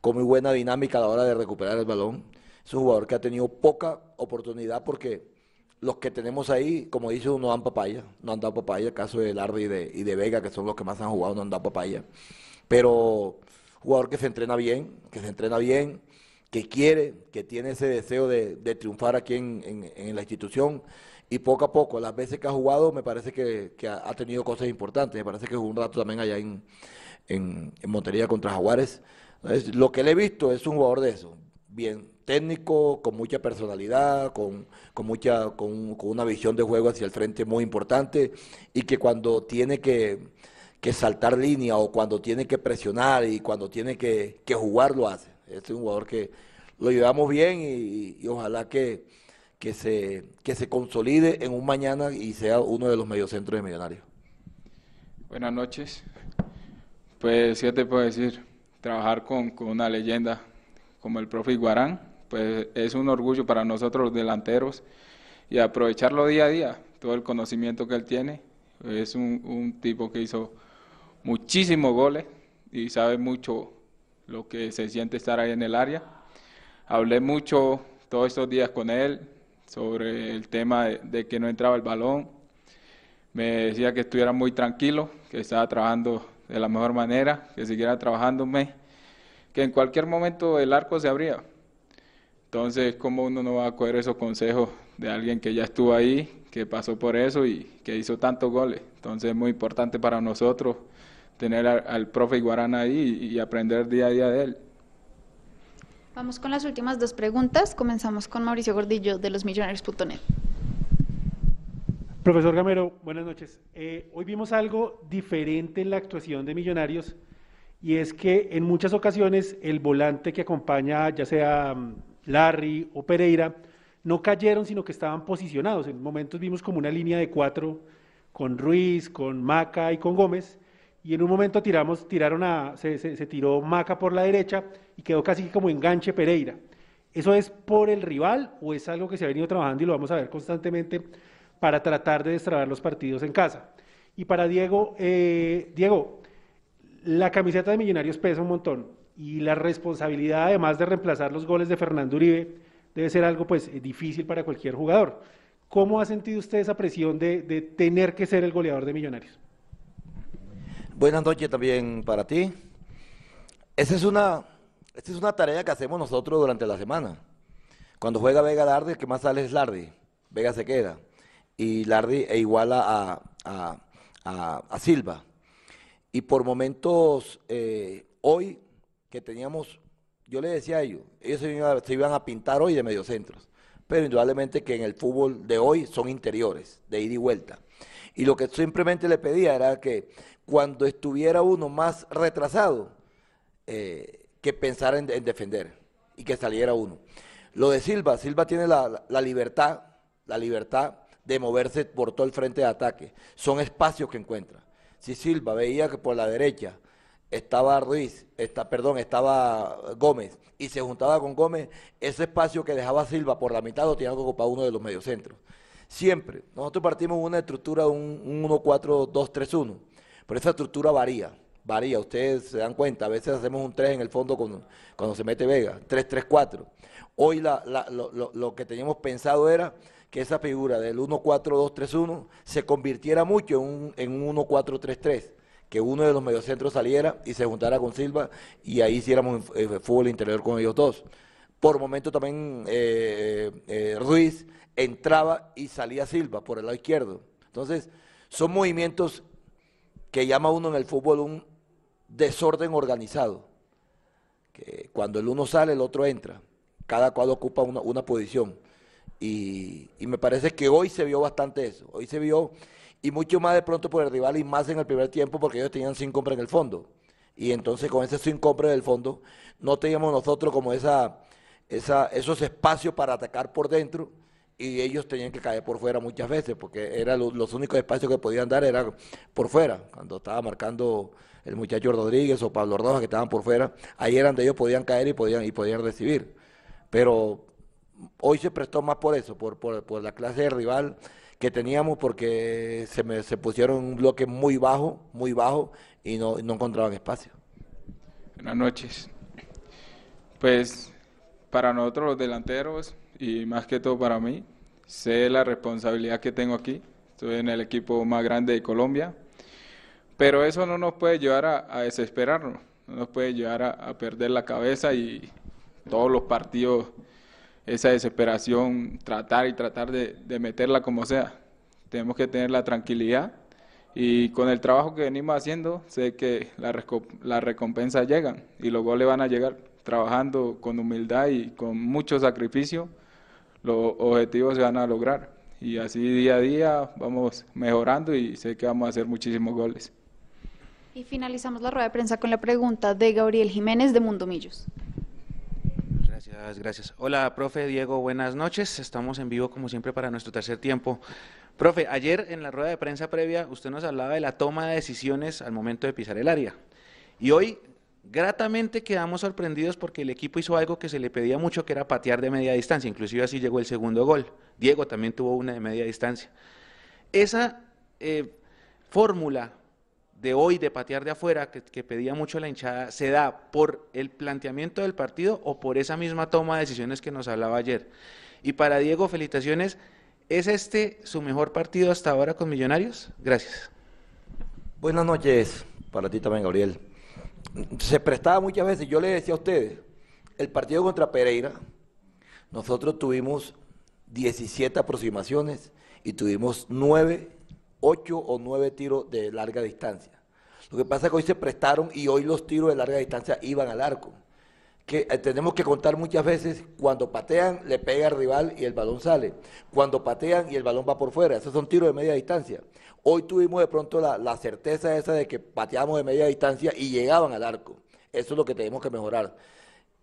con muy buena dinámica a la hora de recuperar el balón. Es un jugador que ha tenido poca oportunidad porque los que tenemos ahí, como dice uno, dan papaya, no han dado papaya, el caso de Lardi y de, y de Vega, que son los que más han jugado, no han dado papaya. Pero jugador que se entrena bien, que se entrena bien, que quiere, que tiene ese deseo de, triunfar aquí en, en, la institución. Y poco a poco, las veces que ha jugado, me parece que, que ha, tenido cosas importantes. Me parece que jugó un rato también allá en, en, Montería contra Jaguares. Entonces, lo que le he visto es un jugador de eso, bien técnico, con mucha personalidad, con, con mucha, con, una visión de juego hacia el frente muy importante y que cuando tiene que, que saltar línea o cuando tiene que presionar y cuando tiene que, que jugar lo hace. Este es un jugador que lo llevamos bien y, y ojalá que, que, se, que se consolide en un mañana y sea uno de los mediocentros de Millonarios. Buenas noches. Pues, ¿qué te puedo decir? Trabajar con, con una leyenda como el profe Iguarán, pues es un orgullo para nosotros los delanteros y aprovecharlo día a día, todo el conocimiento que él tiene. Es un, tipo que hizo muchísimos goles y sabe mucho lo que se siente estar ahí en el área. Hablé mucho todos estos días con él sobre el tema de, de que no entraba el balón. Me decía que estuviera muy tranquilo, que estaba trabajando de la mejor manera, que siguiera trabajándome, que en cualquier momento el arco se abría. Entonces, ¿cómo uno no va a coger esos consejos de alguien que ya estuvo ahí, que pasó por eso y que hizo tantos goles? Entonces, es muy importante para nosotros tener al, al profe Iguarán ahí y, y aprender día a día de él. Vamos con las últimas dos preguntas. Comenzamos con Mauricio Gordillo de los Millonarios.net. Profesor Gamero, buenas noches. Eh, hoy vimos algo diferente en la actuación de Millonarios y es que en muchas ocasiones el volante que acompaña, ya sea Larry o Pereira, no cayeron, sino que estaban posicionados. En momentos vimos como una línea de cuatro con Ruiz, con Maca y con Gómez, y en un momento tiramos, tiraron a, se, se, tiró Maca por la derecha y quedó casi como enganche Pereira. ¿Eso es por el rival o es algo que se ha venido trabajando y lo vamos a ver constantemente para tratar de destrabar los partidos en casa? Y para Diego, eh, Diego, la camiseta de Millonarios pesa un montón y la responsabilidad además de reemplazar los goles de Fernando Uribe debe ser algo pues difícil para cualquier jugador. ¿Cómo ha sentido usted esa presión de, de tener que ser el goleador de Millonarios? Buenas noches también para ti. Esa es una, esta es una tarea que hacemos nosotros durante la semana. Cuando juega Vega Lardi, el que más sale es Lardi. Vega se queda. Y Lardi e iguala a, a, a, a Silva. Y por momentos, eh, hoy que teníamos, yo le decía a ellos, ellos se iban, a pintar hoy de mediocentros, pero indudablemente que en el fútbol de hoy son interiores, de ida y vuelta. Y lo que simplemente le pedía era que cuando estuviera uno más retrasado, eh, que pensara en, en, defender. y que saliera uno. Lo de Silva, Silva tiene la, la libertad, la libertad de moverse por todo el frente de ataque. Son espacios que encuentra. Si Silva veía que por la derecha estaba Ruiz, está, perdón, estaba Gómez y se juntaba con Gómez, ese espacio que dejaba Silva por la mitad lo tenía que ocupar uno de los mediocentros. Siempre. Nosotros partimos una estructura, un, un 1-4-2-3-1, pero esa estructura varía, varía. Ustedes se dan cuenta, a veces hacemos un 3 en el fondo cuando, cuando se mete Vega, 3-3-4. Hoy la, la, lo, lo que teníamos pensado era que esa figura del 1-4-2-3-1 se convirtiera mucho en un, en un 1-4-3-3 que uno de los mediocentros saliera y se juntara con Silva y ahí hiciéramos eh, fútbol interior con ellos dos. Por momento también eh, eh, Ruiz entraba y salía Silva por el lado izquierdo. Entonces, son movimientos que llama uno en el fútbol un desorden organizado. Que cuando el uno sale, el otro entra. Cada cual ocupa una, una posición. Y me parece que hoy se vio bastante eso. Hoy se vio y mucho más de pronto por el rival y más en el primer tiempo porque ellos tenían sin compra en el fondo. Y entonces con ese sin compra en el fondo no teníamos nosotros como esa, esa, esos espacios para atacar por dentro y ellos tenían que caer por fuera muchas veces porque eran los únicos espacios que podían dar eran por fuera. Cuando estaba marcando el muchacho Rodríguez o Pablo Rojas que estaban por fuera, ahí eran donde ellos podían caer y podían, y podían recibir. Pero hoy se prestó más por eso, por, por, por la clase de rival que teníamos porque se, me, se pusieron un bloque muy bajo, muy bajo y no, no encontraban espacio. Buenas noches. Pues para nosotros los delanteros y más que todo para mí, sé la responsabilidad que tengo aquí. Estoy en el equipo más grande de Colombia, pero eso no nos puede llevar a, a desesperarnos, no nos puede llevar a, a perder la cabeza y todos los partidos esa desesperación, tratar y tratar de, de, meterla como sea. Tenemos que tener la tranquilidad y con el trabajo que venimos haciendo, sé que las la recompensas llegan y los goles van a llegar. Trabajando con humildad y con mucho sacrificio, los objetivos se van a lograr. Y así día a día vamos mejorando y sé que vamos a hacer muchísimos goles. Y finalizamos la rueda de prensa con la pregunta de Gabriel Jiménez de Mundo Millos. Gracias. Hola, profe Diego, buenas noches. Estamos en vivo como siempre para nuestro tercer tiempo. Profe, ayer en la rueda de prensa previa usted nos hablaba de la toma de decisiones al momento de pisar el área. Y hoy, gratamente quedamos sorprendidos porque el equipo hizo algo que se le pedía mucho, que era patear de media distancia. Inclusive así llegó el segundo gol. Diego también tuvo una de media distancia. Esa eh, fórmula de hoy de patear de afuera, que, pedía mucho la hinchada, se da por el planteamiento del partido o por esa misma toma de decisiones que nos hablaba ayer. Y para Diego, felicitaciones. ¿Es este su mejor partido hasta ahora con Millonarios? Gracias. Buenas noches para ti también, Gabriel. Se prestaba muchas veces, yo le decía a ustedes, el partido contra Pereira, nosotros tuvimos 17 aproximaciones y tuvimos 9 ocho o nueve tiros de larga distancia. Lo que pasa es que hoy se prestaron y hoy los tiros de larga distancia iban al arco. Que eh, tenemos que contar muchas veces, cuando patean, le pega al rival y el balón sale. Cuando patean y el balón va por fuera. Esos son tiros de media distancia. Hoy tuvimos de pronto la, la certeza esa de que pateamos de media distancia y llegaban al arco. Eso es lo que tenemos que mejorar.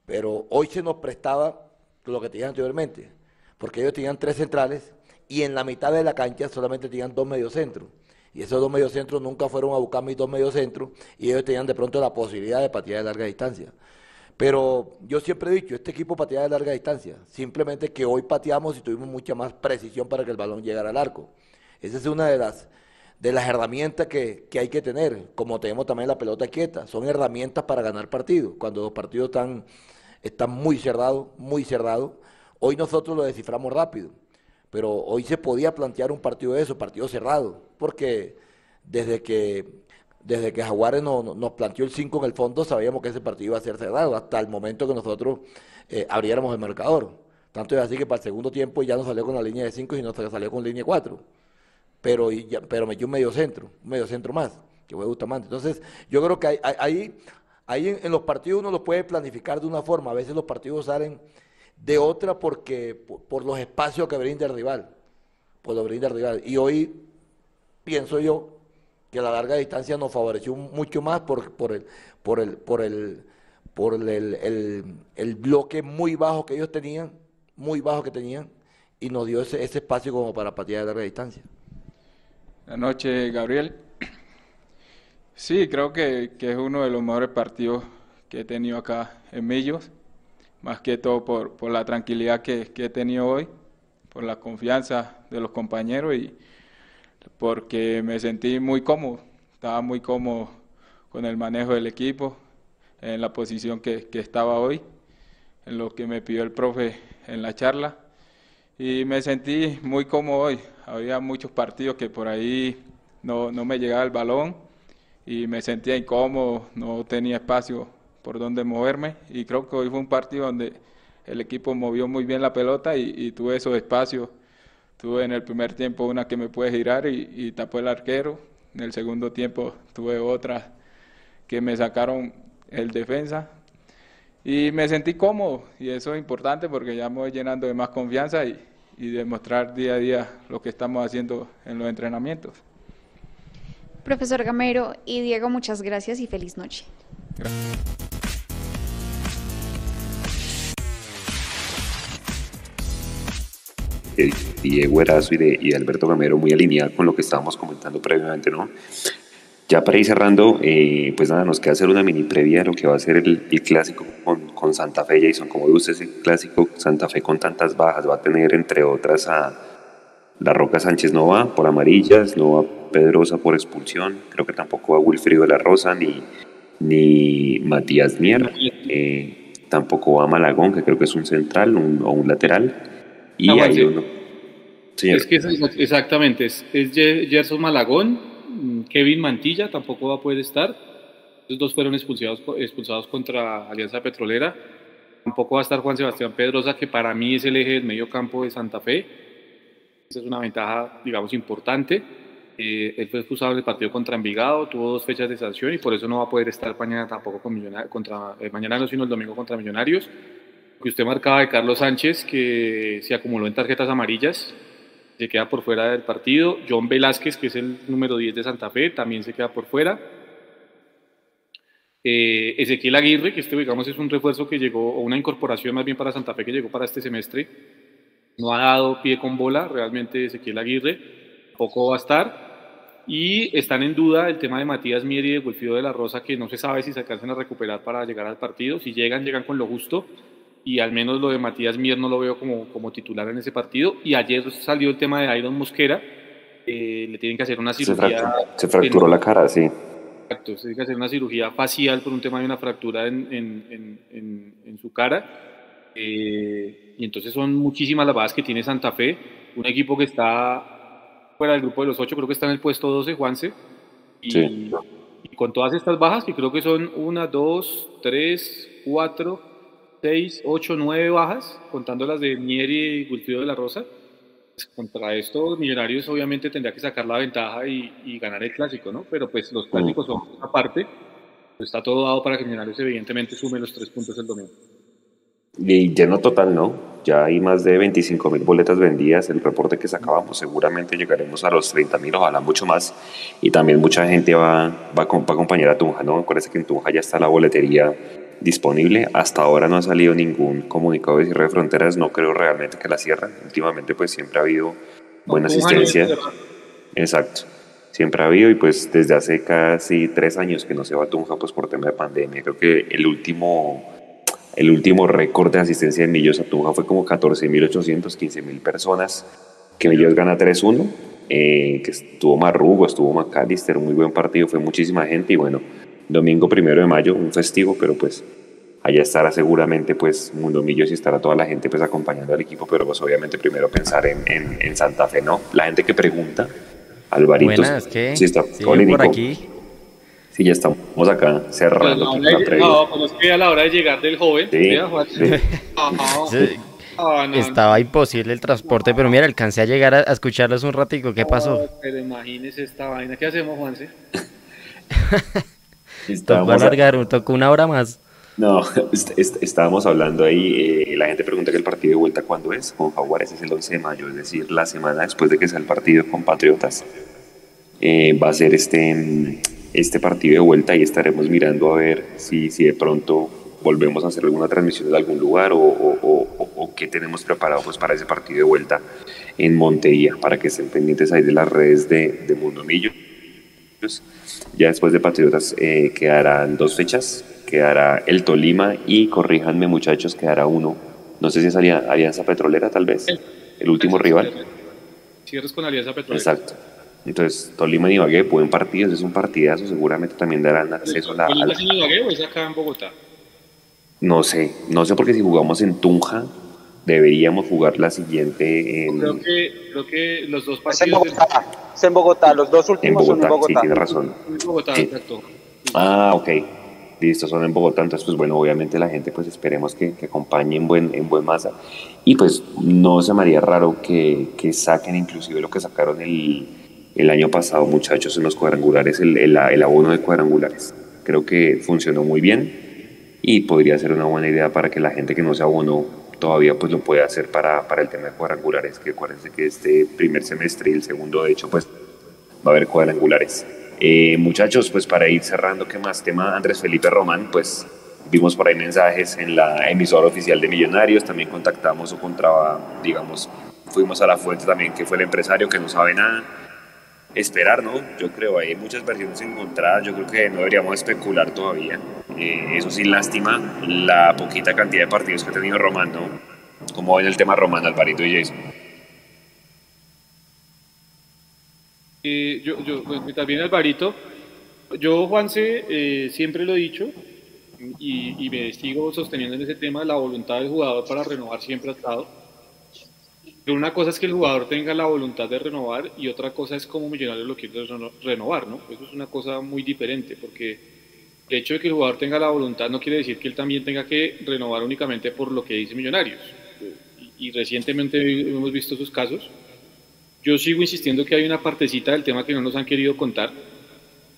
Pero hoy se nos prestaba lo que tenían anteriormente, porque ellos tenían tres centrales y en la mitad de la cancha solamente tenían dos mediocentros. Y esos dos mediocentros nunca fueron a buscar mis dos mediocentros y ellos tenían de pronto la posibilidad de patear de larga distancia. Pero yo siempre he dicho, este equipo patea de larga distancia. Simplemente que hoy pateamos y tuvimos mucha más precisión para que el balón llegara al arco. Esa es una de las, de las herramientas que, que hay que tener, como tenemos también la pelota quieta. Son herramientas para ganar partidos. Cuando los partidos están, están muy cerrados, muy cerrados, hoy nosotros lo desciframos rápido pero hoy se podía plantear un partido de eso, partido cerrado, porque desde que desde que Jaguares no, no, nos planteó el 5 en el fondo, sabíamos que ese partido iba a ser cerrado, hasta el momento que nosotros eh, abriéramos el marcador. Tanto es así que para el segundo tiempo ya no salió con la línea de 5 y no salió con línea 4. Pero, ya, pero metió un medio centro, un medio centro más, que fue Bustamante. Entonces, yo creo que ahí, ahí, ahí en, en los partidos uno los puede planificar de una forma. A veces los partidos salen de otra porque por, los espacios que brinda el rival, por lo brinda el rival. Y hoy pienso yo que la larga distancia nos favoreció mucho más por, por el, por el, por el, por el, el, el bloque muy bajo que ellos tenían, muy bajo que tenían, y nos dio ese, ese espacio como para patear de larga distancia. Buenas noches, Gabriel. Sí, creo que, que, es uno de los mejores partidos que he tenido acá en Millos, más que todo por, por la tranquilidad que, que, he tenido hoy, por la confianza de los compañeros y porque me sentí muy cómodo, estaba muy cómodo con el manejo del equipo, en la posición que, que estaba hoy, en lo que me pidió el profe en la charla y me sentí muy cómodo hoy. Había muchos partidos que por ahí no, no, me llegaba el balón y me sentía incómodo, no tenía espacio por donde moverme y creo que hoy fue un partido donde el equipo movió muy bien la pelota y, y tuve esos espacios. Tuve en el primer tiempo una que me puede girar y, y tapó el arquero. En el segundo tiempo tuve otra que me sacaron el defensa y me sentí cómodo y eso es importante porque ya me voy llenando de más confianza y, y demostrar día a día lo que estamos haciendo en los entrenamientos. Profesor Gamero y Diego, muchas gracias y feliz noche. Gracias. Diego Erazo y Alberto Gamero muy alineado con lo que estábamos comentando previamente, ¿no? Ya para ir cerrando, eh, pues nada, nos queda hacer una mini previa de lo que va a ser el, el clásico con, Santa Fe, Jason. Como gusta ese clásico, Santa Fe con tantas bajas, va a tener entre otras a La Roca Sánchez no va por amarillas, no va Pedrosa por expulsión, creo que tampoco va Wilfrido de la Rosa ni, ni Matías Mier, eh, tampoco va Malagón, que creo que es un central un, o un lateral. Y no, hay uno. Señor. Es que es, exactamente, es, es Gerson Malagón Kevin Mantilla tampoco va a poder estar. Los dos fueron expulsados, expulsados contra Alianza Petrolera. Tampoco va a estar Juan Sebastián Pedrosa, que para mí es el eje del medio campo de Santa Fe. Esa es una ventaja, digamos, importante. Eh, él fue expulsado en el partido contra Envigado, tuvo dos fechas de sanción y por eso no va a poder estar mañana tampoco con Millonarios, contra, eh, mañana no, sino el domingo contra Millonarios. Que usted marcaba de Carlos Sánchez, que se acumuló en tarjetas amarillas, se queda por fuera del partido. John Velázquez, que es el número 10 de Santa Fe, también se queda por fuera. Eh, Ezequiel Aguirre, que este digamos es un refuerzo que llegó, o una incorporación más bien para Santa Fe que llegó para este semestre, no ha dado pie con bola, realmente Ezequiel Aguirre poco va a estar. Y están en duda el tema de Matías Mier y de Wilfrido de la Rosa, que no se sabe si se alcanzan a recuperar para llegar al partido. Si llegan, llegan con lo justo y al menos lo de Matías Mier no lo veo como, como titular en ese partido. Y ayer salió el tema de Iron Mosquera, eh, le tienen que hacer una cirugía. Se fracturó, se fracturó en, la cara, sí. Exacto, se tiene que hacer una cirugía facial por un tema de una fractura en, en, en, en su cara. Eh, y entonces son muchísimas las bajas que tiene Santa Fe, un equipo que está fuera del grupo de los ocho, creo que está en el puesto 12, Juanse. Y, sí. y con todas estas bajas, que creo que son una, dos, tres, cuatro, 6, 8, 9 bajas, contando las de Mieri y Wilfrido de la Rosa. Pues contra esto, Millonarios obviamente tendría que sacar la ventaja y, y ganar el clásico, ¿no? Pero pues los clásicos son aparte. Pues está todo dado para que Millonarios evidentemente sume los tres puntos el domingo. Y lleno total, ¿no? Ya hay más de 25 mil boletas vendidas. El reporte que sacábamos, seguramente llegaremos a los 30 mil, ojalá mucho más. Y también mucha gente va, va, va a acompañar a Tunja, ¿no? Acuérdense que en Tunja ya está la boletería disponible. Hasta ahora no ha salido ningún comunicado de cierre de fronteras, no creo realmente que la cierren. Últimamente pues siempre ha habido buena asistencia. Exacto, siempre ha habido y pues desde hace casi tres años que no se va a Tunja pues por tema de pandemia. Creo que el último, el último récord de asistencia de Millos a Tunja fue como 14.800, 15.000 personas, que Millos gana 3-1. Eh, que estuvo Marrugo, estuvo McAllister, muy buen partido, fue muchísima gente y bueno, domingo primero de mayo, un festivo, pero pues allá estará seguramente pues Mundo Millos y estará toda la gente pues acompañando al equipo, pero pues obviamente primero pensar en, en, en Santa Fe, ¿no? La gente que pregunta, Alvarito, Buenas, ¿qué? sí está ¿Sí, por aquí. Sí, ya estamos acá cerrando. No, la no, pues es que a la hora de llegar del joven, sí, mira, sí. sí. Oh, no, Estaba no. imposible el transporte, pero mira, alcancé a llegar a, a escucharlos un ratico. ¿Qué pasó? Pero imagínese esta vaina. ¿Qué hacemos, Juanse? Tocó alargar, tocó una hora más. No, est est estábamos hablando ahí, eh, la gente pregunta que el partido de vuelta cuándo es, con Jaguares es el 11 de mayo, es decir, la semana después de que sea el partido con Patriotas. Eh, va a ser este, este partido de vuelta y estaremos mirando a ver si, si de pronto volvemos a hacer alguna transmisión de algún lugar o, o, qué tenemos preparado pues para ese partido de vuelta en Montería, para que estén pendientes ahí de las redes de, de Mundo Millo. Ya después de Patriotas eh, quedarán dos fechas, quedará el Tolima y corríjanme muchachos, quedará uno. No sé si es Alianza Petrolera tal vez, el último rival. Cierres con Alianza Petrolera. Exacto. Entonces, Tolima y Ibagué, buen partido, es un partidazo, seguramente también darán acceso a la... ¿Tolima y Ibagué o es acá en Bogotá? No sé, no sé porque si jugamos en Tunja, deberíamos jugar la siguiente en... Creo que, creo que los dos partidos... Es en Bogotá, es en Bogotá. los dos últimos son en Bogotá. Sí, tiene razón. En Bogotá, exacto. Ah, ok. Listo, son en Bogotá, entonces pues bueno, obviamente la gente pues esperemos que, que acompañe en buen, en buen masa. Y pues no se me haría raro que, que saquen inclusive lo que sacaron el, el año pasado, muchachos, en los cuadrangulares, el, el, el abono de cuadrangulares. Creo que funcionó muy bien y podría ser una buena idea para que la gente que no se abonó todavía pues lo pueda hacer para, para el tema de cuadrangulares, que acuérdense que este primer semestre y el segundo de hecho pues va a haber cuadrangulares. Eh, muchachos, pues para ir cerrando, ¿qué más? Tema Andrés Felipe Román, pues vimos por ahí mensajes en la emisora oficial de Millonarios, también contactamos o contra, digamos, fuimos a la fuente también que fue el empresario que no sabe nada, esperar, ¿no? Yo creo, hay muchas versiones encontradas, yo creo que no deberíamos especular todavía. Eh, eso sí, lástima la poquita cantidad de partidos que ha tenido Román, ¿no? Como ven el tema Román, Alvarito y Jason. Eh, yo, yo, pues, también Alvarito, yo Juanse eh, siempre lo he dicho y, y me sigo sosteniendo en ese tema, la voluntad del jugador para renovar siempre ha estado una cosa es que el jugador tenga la voluntad de renovar y otra cosa es cómo Millonarios lo quiere renovar, ¿no? Eso es una cosa muy diferente, porque el hecho de que el jugador tenga la voluntad no quiere decir que él también tenga que renovar únicamente por lo que dice Millonarios. Y, recientemente hemos visto esos casos. Yo sigo insistiendo que hay una partecita del tema que no nos han querido contar.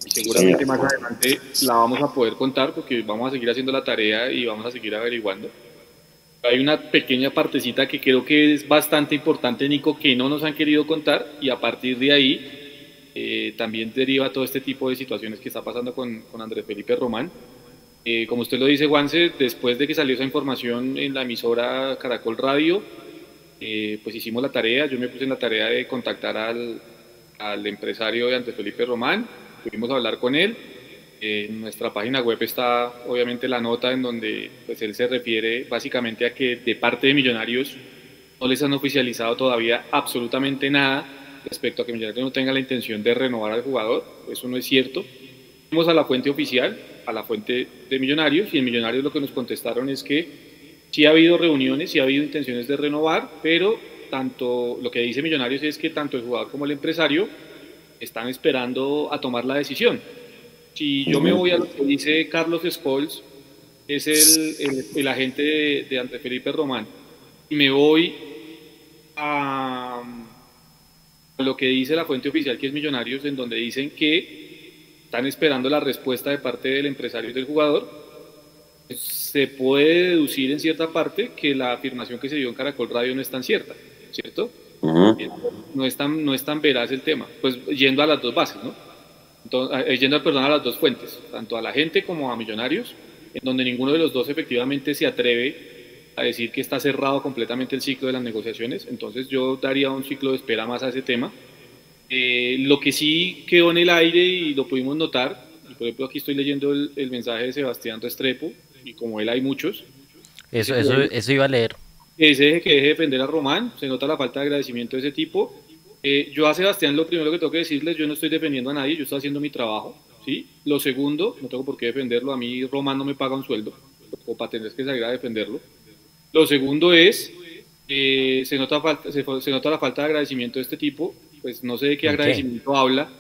Y seguramente más adelante la vamos a poder contar porque vamos a seguir haciendo la tarea y vamos a seguir averiguando hay una pequeña partecita que creo que es bastante importante, Nico, que no nos han querido contar y a partir de ahí eh, también deriva todo este tipo de situaciones que está pasando con, con Andrés Felipe Román. Eh, como usted lo dice, Juanse, después de que salió esa información en la emisora Caracol Radio, eh, pues hicimos la tarea, yo me puse en la tarea de contactar al, al empresario de Andrés Felipe Román, pudimos hablar con él, en nuestra página web está obviamente la nota en donde pues, él se refiere básicamente a que de parte de Millonarios no les han oficializado todavía absolutamente nada respecto a que Millonarios no tenga la intención de renovar al jugador. Eso no es cierto. Fuimos a la fuente oficial, a la fuente de Millonarios, y en Millonarios lo que nos contestaron es que sí ha habido reuniones, sí ha habido intenciones de renovar, pero tanto lo que dice Millonarios es que tanto el jugador como el empresario están esperando a tomar la decisión. Si yo me voy a lo que dice Carlos Scholes, es el, el, agente de, de André Felipe Román, y me voy a, lo que dice la fuente oficial que es Millonarios, en donde dicen que están esperando la respuesta de parte del empresario y del jugador, se puede deducir en cierta parte que la afirmación que se dio en Caracol Radio no es tan cierta, ¿cierto? no, es tan, no es tan veraz el tema, pues yendo a las dos bases, ¿no? Eh, yendo perdón, a las dos fuentes, tanto a la gente como a millonarios, en donde ninguno de los dos efectivamente se atreve a decir que está cerrado completamente el ciclo de las negociaciones, entonces yo daría un ciclo de espera más a ese tema. Eh, lo que sí quedó en el aire y lo pudimos notar, por ejemplo aquí estoy leyendo el, mensaje de Sebastián Restrepo, y como él hay muchos. Eso, eso, eso iba a leer. Ese que deje de defender a Román, se nota la falta de agradecimiento de ese tipo, eh, yo a Sebastián lo primero que tengo que decirles, yo no estoy defendiendo a nadie, yo estoy haciendo mi trabajo, ¿sí? Lo segundo, no tengo por qué defenderlo, a mí Román no me paga un sueldo, o para tener que salir a defenderlo. Lo segundo es, eh, se, nota falta, se, nota la falta de agradecimiento de este tipo, pues no sé de qué agradecimiento habla,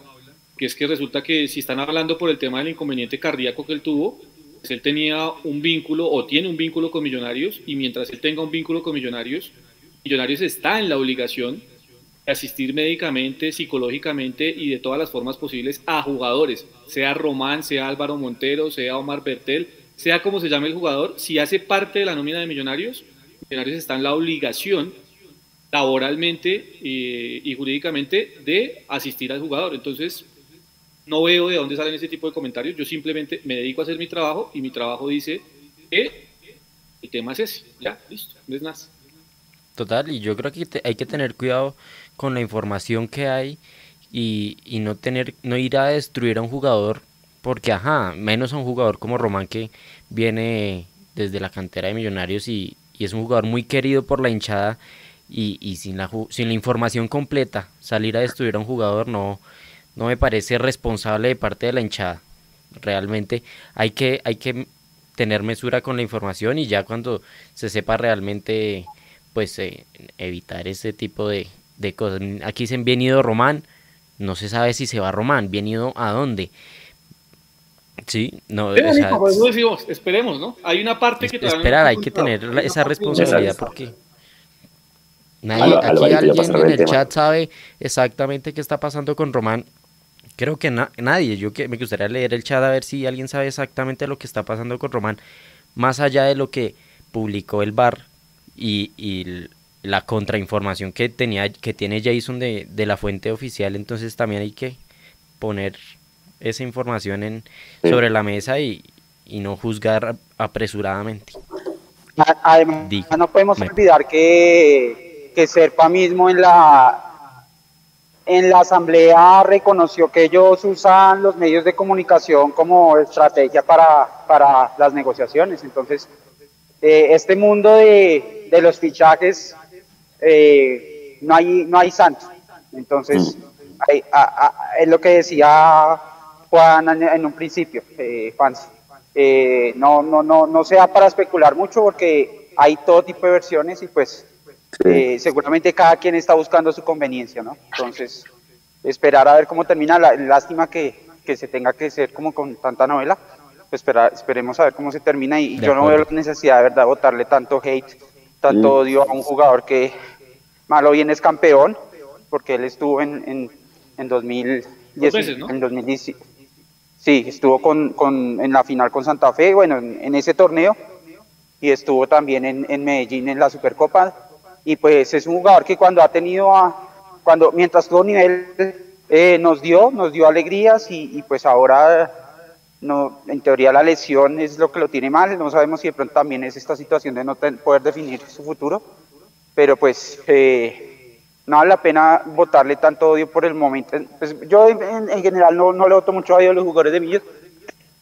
que es que resulta que si están hablando por el tema del inconveniente cardíaco que él tuvo, pues él tenía un vínculo o tiene un vínculo con Millonarios y mientras él tenga un vínculo con Millonarios, Millonarios está en la obligación asistir médicamente, psicológicamente y de todas las formas posibles a jugadores, sea Román, sea Álvaro Montero, sea Omar Bertel, sea como se llame el jugador, si hace parte de la nómina de Millonarios, Millonarios está en la obligación laboralmente eh, y jurídicamente de asistir al jugador. Entonces, no veo de dónde salen ese tipo de comentarios, yo simplemente me dedico a hacer mi trabajo y mi trabajo dice que el tema es ese, ya, listo, no es más. Total, y yo creo que hay que tener cuidado con la información que hay y, y, no tener, no ir a destruir a un jugador, porque ajá, menos a un jugador como Román que viene desde la cantera de Millonarios y, y es un jugador muy querido por la hinchada y, y sin, la, sin la información completa, salir a destruir a un jugador no, no me parece responsable de parte de la hinchada. Realmente hay que, hay que tener mesura con la información y ya cuando se sepa realmente, pues eh, evitar ese tipo de, de cosas. Aquí se han venido Román, no se sabe si se va Román, bien ido a dónde. Sí, no, o sea, decimos, esperemos, ¿no? Hay una parte que Esperar, hay que tener esa responsabilidad porque nadie, aquí alguien en el chat sabe exactamente qué está pasando con Román. Creo que nadie, yo que me gustaría leer el chat a ver si alguien sabe exactamente lo que está pasando con Román, más allá de lo que publicó el bar y, y la contrainformación que tenía que tiene Jason de, de la fuente oficial, entonces también hay que poner esa información en, sobre la mesa y, y no juzgar apresuradamente. Además, no podemos olvidar que, que Serpa mismo en la en la asamblea reconoció que ellos usan los medios de comunicación como estrategia para, para las negociaciones. Entonces, eh, este mundo de, de los fichajes eh, no hay no hay santo. Entonces, hay, es lo que decía Juan en un principio, eh, Juan. Eh, no, no, no, no sea para especular mucho porque hay todo tipo de versiones y pues eh, seguramente cada quien está buscando su conveniencia, ¿no? Entonces, esperar a ver cómo termina. La, lástima que, que, se tenga que ser como con tanta novela. Pues esperemos a ver cómo se termina y, yo no veo la necesidad de verdad votarle tanto hate, tanto odio a un jugador que malo bien es campeón, porque él estuvo en, en, en 2010, ¿no? en 2010, Sí, estuvo con, con, en la final con Santa Fe, bueno, en, ese torneo, y estuvo también en, en, Medellín en la Supercopa. Y pues es un jugador que cuando ha tenido, a, cuando mientras tuvo nivel, eh, nos dio, nos dio alegrías y, y, pues ahora, no, en teoría la lesión es lo que lo tiene mal. No sabemos si de pronto también es esta situación de no poder definir su futuro, pero pues eh, no vale la pena votarle tanto odio por el momento. Pues yo en, general no, no, le voto mucho odio a los jugadores de Millos,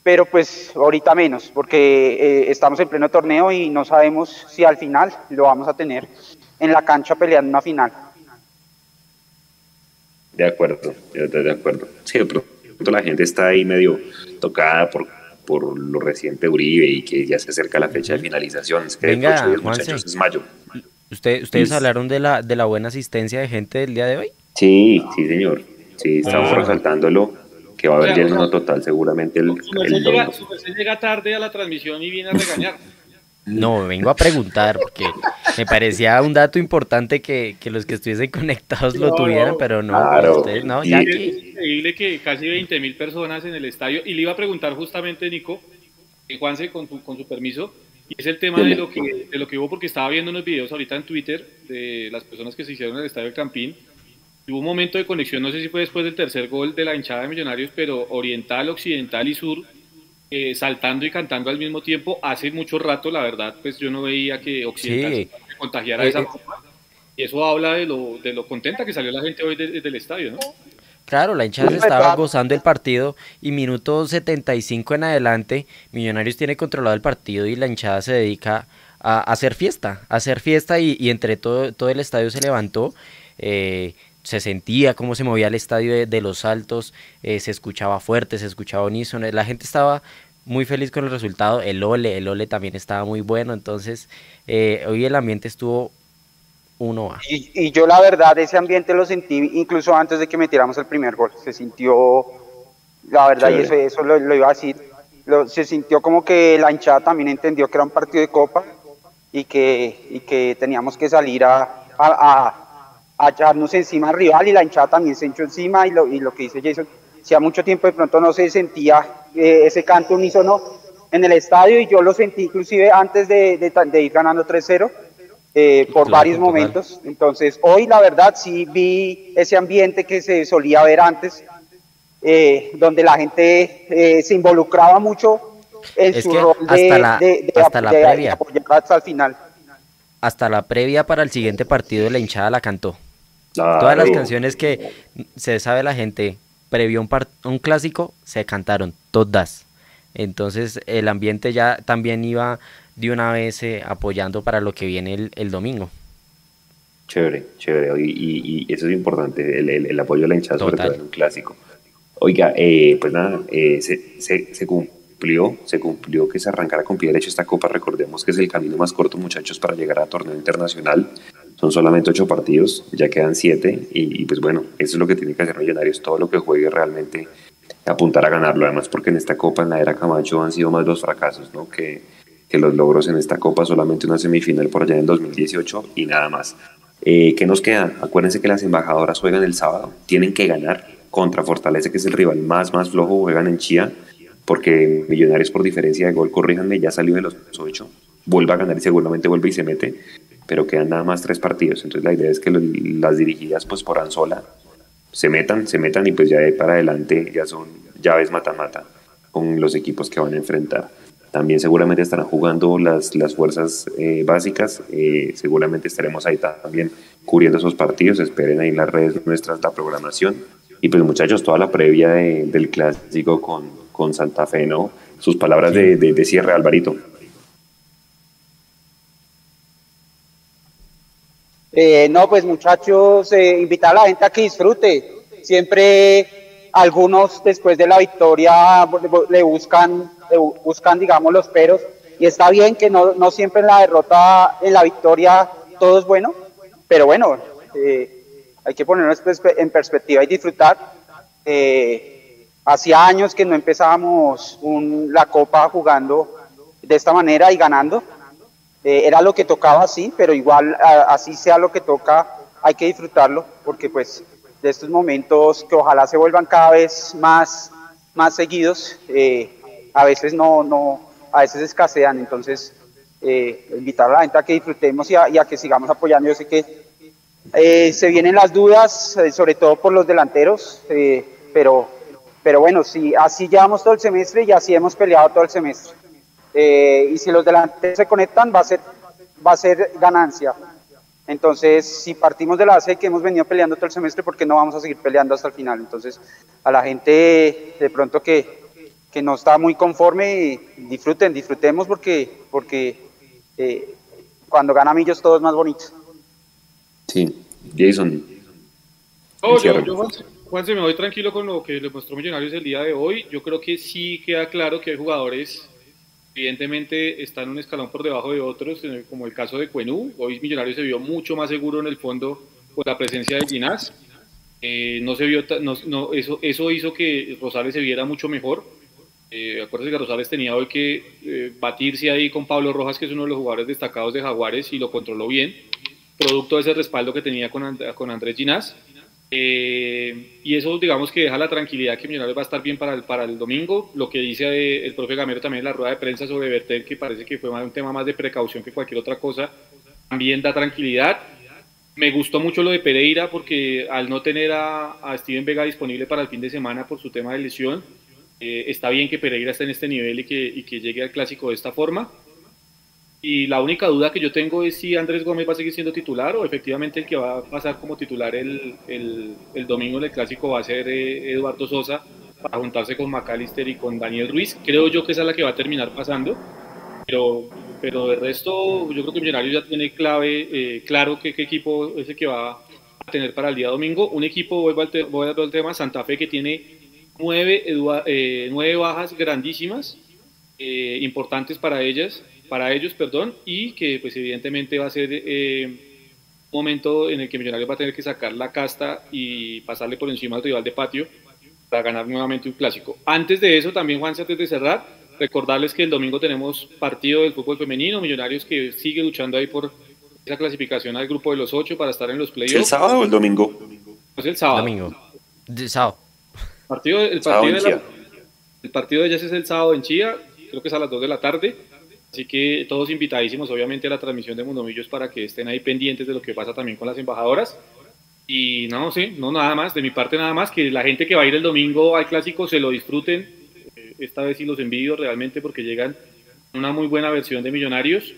pero pues ahorita menos, porque eh, estamos en pleno torneo y no sabemos si al final lo vamos a tener en la cancha peleando una final. De acuerdo, estoy de acuerdo. Sí, de pronto la gente está ahí medio tocada por, por lo reciente Uribe y que ya se acerca la fecha de finalización. Es que Venga, muchachos, es mayo. ¿Usted, ¿Ustedes hablaron de la, de la buena asistencia de gente del día de hoy? Sí, sí, señor. Sí, estamos resaltándolo, que va a haber lleno total seguramente el, el llega, llega tarde a la transmisión y viene a regañar. No, vengo a preguntar, porque me parecía un dato importante que, que los que estuviesen conectados lo tuvieran, pero no, claro. ustedes no, ya que... Es increíble que casi 20 mil personas en el estadio, y le iba a preguntar justamente, Nico, Juanse, con, con su permiso, y es el tema de lo, que, de lo que hubo, porque estaba viendo unos videos ahorita en Twitter de las personas que se hicieron en el Estadio del Campín. hubo un momento de conexión, no sé si fue después del tercer gol de la hinchada de Millonarios, pero oriental, occidental y sur, eh, saltando y cantando al mismo tiempo. Hace mucho rato, la verdad, pues yo no veía que occidental se contagiara de esa eh, eh. forma. Y eso habla de lo, de lo contenta que salió la gente hoy desde el estadio, ¿no? Claro, la hinchada se estaba gozando el partido y minuto 75 en adelante, Millonarios tiene controlado el partido y la hinchada se dedica a, hacer fiesta, a hacer fiesta y, entre todo, todo el estadio se levantó. Eh, se sentía cómo se movía el estadio de, los altos, eh, se escuchaba fuerte, se escuchaba unísono, la gente estaba muy feliz con el resultado, el Ole, el Ole también estaba muy bueno, entonces eh, hoy el ambiente estuvo uno a. Y, yo la verdad ese ambiente lo sentí incluso antes de que metiéramos el primer gol. Se sintió, la verdad, y eso, eso lo, iba a decir, se sintió como que la hinchada también entendió que era un partido de copa y que, y que teníamos que salir a, a, a, echarnos encima al rival y la hinchada también se echó encima y lo, y lo que dice Jason, hacía mucho tiempo de pronto no se sentía eh, ese canto unísono en el estadio y yo lo sentí inclusive antes de, de, de ir ganando 3-0 eh, por varios momentos. Entonces, hoy la verdad sí vi ese ambiente que se solía ver antes, eh, donde la gente eh, se involucraba mucho en Es su que rol hasta de, la- de- de- hasta la previa. apoyar hasta el final. Hasta la previa para el siguiente partido la hinchada la cantó. Todas las Claro. canciones que se sabe la gente previo a un, un clásico se cantaron, todas. Entonces el ambiente ya también iba de una vez eh, apoyando para lo que viene el, el domingo. Chévere, chévere. Y, y- y eso es importante, el, el- el apoyo de la hinchada, sobre todo en un clásico. Oiga, eh, pues nada, eh, se, se- se cumplió, se cumplió que se arrancara con pie derecho esta copa. Recordemos que es el camino más corto, muchachos, para llegar a torneo internacional. Son solamente ocho partidos, ya quedan siete. Y, y, pues bueno, eso es lo que tiene que hacer Millonarios, todo lo que juegue realmente apuntar a ganarlo. Además, porque en esta copa, en la era Camacho, han sido más los fracasos, ¿no? Que, que los logros en esta copa, solamente una semifinal por allá en 2018 y nada más. Eh, ¿Qué nos queda? Acuérdense que las embajadoras juegan el sábado, tienen que ganar contra Fortaleza, que es el rival más, más flojo, juegan en Chía, porque Millonarios por diferencia de gol, corríjanme, ya salió de los ocho, vuelve a ganar y seguramente vuelve y se mete, pero quedan nada más tres partidos, entonces la idea es que las dirigidas pues por Anzola se metan, se metan y pues ya de para adelante ya son llaves mata-mata con los equipos que van a enfrentar. También seguramente estarán jugando las, las fuerzas eh, básicas, eh, seguramente estaremos ahí también cubriendo esos partidos, esperen ahí en las redes nuestras la programación. Y pues muchachos, toda la previa de- del clásico con, con Santa Fe, ¿no? Sus palabras de, de- cierre, Alvarito. Eh, no, pues muchachos, invitar a la gente a que disfrute. Siempre algunos después de la victoria le buscan, buscan digamos, los peros. Y está bien que no, no siempre en la derrota, en la victoria, todo es bueno. Pero bueno, eh, hay que perspe- en perspectiva y disfrutar. Eh, hacía años que no empezábamos un- la Copa jugando de esta manera y ganando. Eh, era lo que tocaba, sí, pero igual a- así sea lo que toca, hay que disfrutarlo, porque pues de estos momentos que ojalá se vuelvan cada vez más, más seguidos, eh, a veces no, no, a veces escasean, entonces eh, invitar a la gente a que disfrutemos y a, y a que sigamos apoyando. Yo sé que eh, se vienen las dudas, eh, sobre todo por los delanteros, eh, pero, pero bueno, si así llevamos todo el semestre y así hemos peleado todo el semestre. Eh, y si los delanteros se conectan, va a ser, va a ser ganancia. Entonces, si partimos de la base que hemos venido peleando todo el semestre, ¿por qué no vamos a seguir peleando hasta el final? Entonces, a la gente de pronto que, que no está muy conforme, disfruten, disfrutemos porque, porque eh, cuando gana Millos todo es más bonito. Sí, Jason. No, yo, yo Juanse, Juanse, me voy tranquilo con lo que le mostró Millonarios el día de hoy. Yo creo que sí queda claro que hay jugadores, evidentemente están un escalón por debajo de otros, como el caso de Cuenú. Hoy Millonarios se vio mucho más seguro en el fondo por la presencia de Ginás. Eh, no se vio, no, no, eso, eso hizo que Rosales se viera mucho mejor. Eh, acuérdense que Rosales tenía hoy que eh, batirse ahí con Pablo Rojas, que es uno de los jugadores destacados de Jaguares, y lo controló bien, producto de ese respaldo que tenía con, And- Andrés Ginás. Eh, y eso, digamos, que deja la tranquilidad que Millonarios va a estar bien para el, para el domingo. Lo que dice eh, el profe Gamero también en la rueda de prensa sobre Bertel, que parece que fue un tema más de precaución que cualquier otra cosa, también da tranquilidad. Me gustó mucho lo de Pereira porque al no tener a, a Steven Vega disponible para el fin de semana por su tema de lesión, eh, está bien que Pereira esté en este nivel y que, y que llegue al clásico de esta forma. Y la única duda que yo tengo es si Andrés Gómez va a seguir siendo titular o efectivamente el que va a pasar como titular el, el, el domingo en el clásico va a ser eh, Eduardo Sosa para juntarse con McAllister y con Daniel Ruiz. Creo yo que esa es la que va a terminar pasando. Pero, pero de resto, yo creo que Millonarios ya tiene clave, eh, claro qué equipo es el que va a tener para el día domingo. Un equipo, vuelvo al, voy al tema, Santa Fe, que tiene nueve, eh, nueve bajas grandísimas, eh, importantes para ellas, para ellos, perdón, y que pues evidentemente va a ser eh, un momento en el que Millonarios va a tener que sacar la casta y pasarle por encima al rival de patio para ganar nuevamente un clásico. Antes de eso, también Juan, antes de cerrar, recordarles que el domingo tenemos partido del fútbol femenino, Millonarios que sigue luchando ahí por esa clasificación al grupo de los ocho para estar en los playoffs. ¿El sábado o el domingo? Es el sábado. Domingo. De sábado. Partido, el, partido de la- el partido de ellas es el sábado en Chía, creo que es a las 2 de la tarde. Así que todos invitadísimos, obviamente, a la transmisión de Mundomillos para que estén ahí pendientes de lo que pasa también con las embajadoras. Y no, sí, no nada más, de mi parte nada más, que la gente que va a ir el domingo al clásico se lo disfruten. Eh, esta vez sí los envidio realmente porque llegan una muy buena versión de Millonarios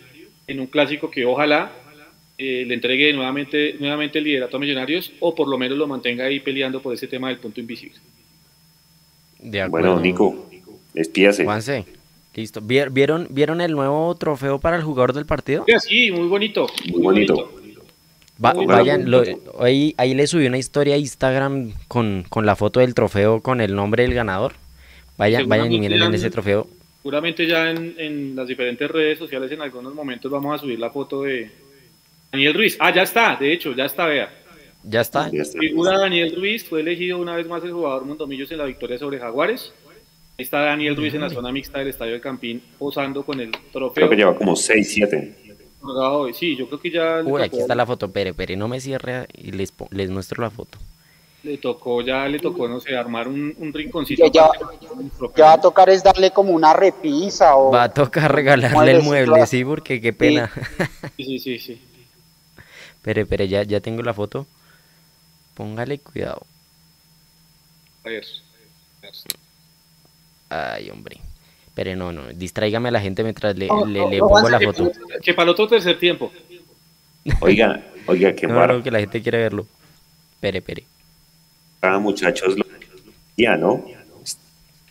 en un clásico que ojalá eh, le entregue nuevamente, nuevamente el liderato a Millonarios o por lo menos lo mantenga ahí peleando por ese tema del punto invisible. De Bueno, Nico, despídase. Juanse, listo. ¿Vier- ¿Vieron, ¿Vieron el nuevo trofeo para el jugador del partido? Sí, muy bonito. Muy bonito. Va- Muy vayan, lo- bonito. ahí, ahí le subí una historia a Instagram con, con la foto del trofeo con el nombre del ganador. Vayan, vayan y miren en ese trofeo. Seguramente ya en, en las diferentes redes sociales en algunos momentos vamos a subir la foto de Daniel Ruiz. Ah, ya está, de hecho, ya está, vea. Ya está. Ya está. Figura Daniel Ruiz, fue elegido una vez más el jugador Mondomillos en la victoria sobre Jaguares. Ahí está Daniel Ruiz en la zona mixta del Estadio del Campín posando con el trofeo. Creo que lleva como 6, 7. colgado hoy. Sí, yo creo que ya Uy, aquí está la foto. Pere, pere, no me cierre y les, les muestro la foto. le tocó, ya le tocó, no sé, armar un, un rinconcito. Ya, ya, va a tocar es darle como una repisa o Va a tocar regalarle el mueble, sí, porque qué pena. Sí, sí, sí, sí. Pere, pere, ya, ya tengo la foto. Póngale cuidado. A ver. Ay, hombre. Pero no, no, distráigame a la gente mientras le, le, no, le no, pongo la que foto. Que para el otro tercer tiempo. Oiga, oiga, qué No, que la gente quiere verlo. Pere, pere. Ah, muchachos, ya, ¿no?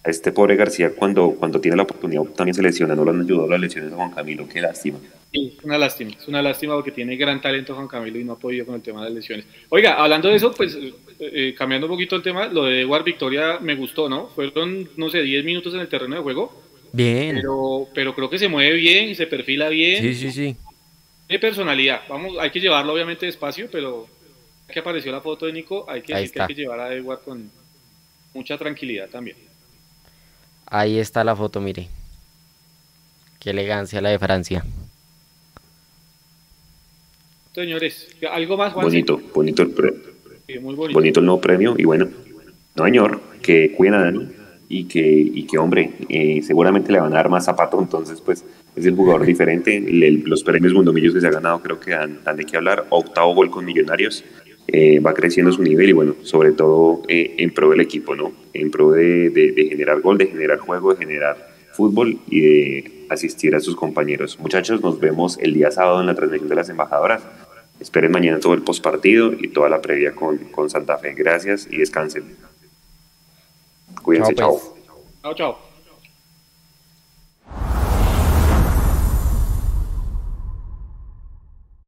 A este pobre García, cuando, cuando tiene la oportunidad, también se lesiona. No lo han ayudado las lesiones de Juan Camilo, qué lástima. Sí, es una lástima, es una lástima porque tiene gran talento Juan Camilo y no ha podido con el tema de las lesiones. Oiga, hablando de eso, pues eh, eh, cambiando un poquito el tema, lo de Edward Victoria me gustó, ¿no? Fueron, no sé, 10 minutos en el terreno de juego, Bien. pero, pero creo que se mueve bien, se perfila bien, Sí, sí, sí. de personalidad. Vamos, hay que llevarlo obviamente despacio, pero ya que apareció la foto de Nico, hay que decir que hay que llevar a Edward con mucha tranquilidad también. Ahí está la foto, mire. Qué elegancia la de Francia. Señores, ¿algo más, Juan? Bonito, bonito el pre- Sí, muy bonito. bonito el nuevo premio y bueno, no señor, que cuiden a Dani y que, y que hombre, eh, seguramente le van a dar más zapato, entonces pues es el jugador diferente, El- los premios Mundomillos que se ha ganado creo que dan, dan de qué hablar, octavo gol con Millonarios, eh, va creciendo su nivel y bueno, sobre todo eh, en pro del equipo, ¿no? En pro de, de- de generar gol, de generar juego, de generar fútbol y de asistir a sus compañeros. Muchachos, nos vemos el día sábado en la transmisión de las embajadoras. Esperen mañana todo el postpartido y toda la previa con, con Santa Fe. Gracias y descansen. Cuídense, Chao, pues. chao. Chao, chao.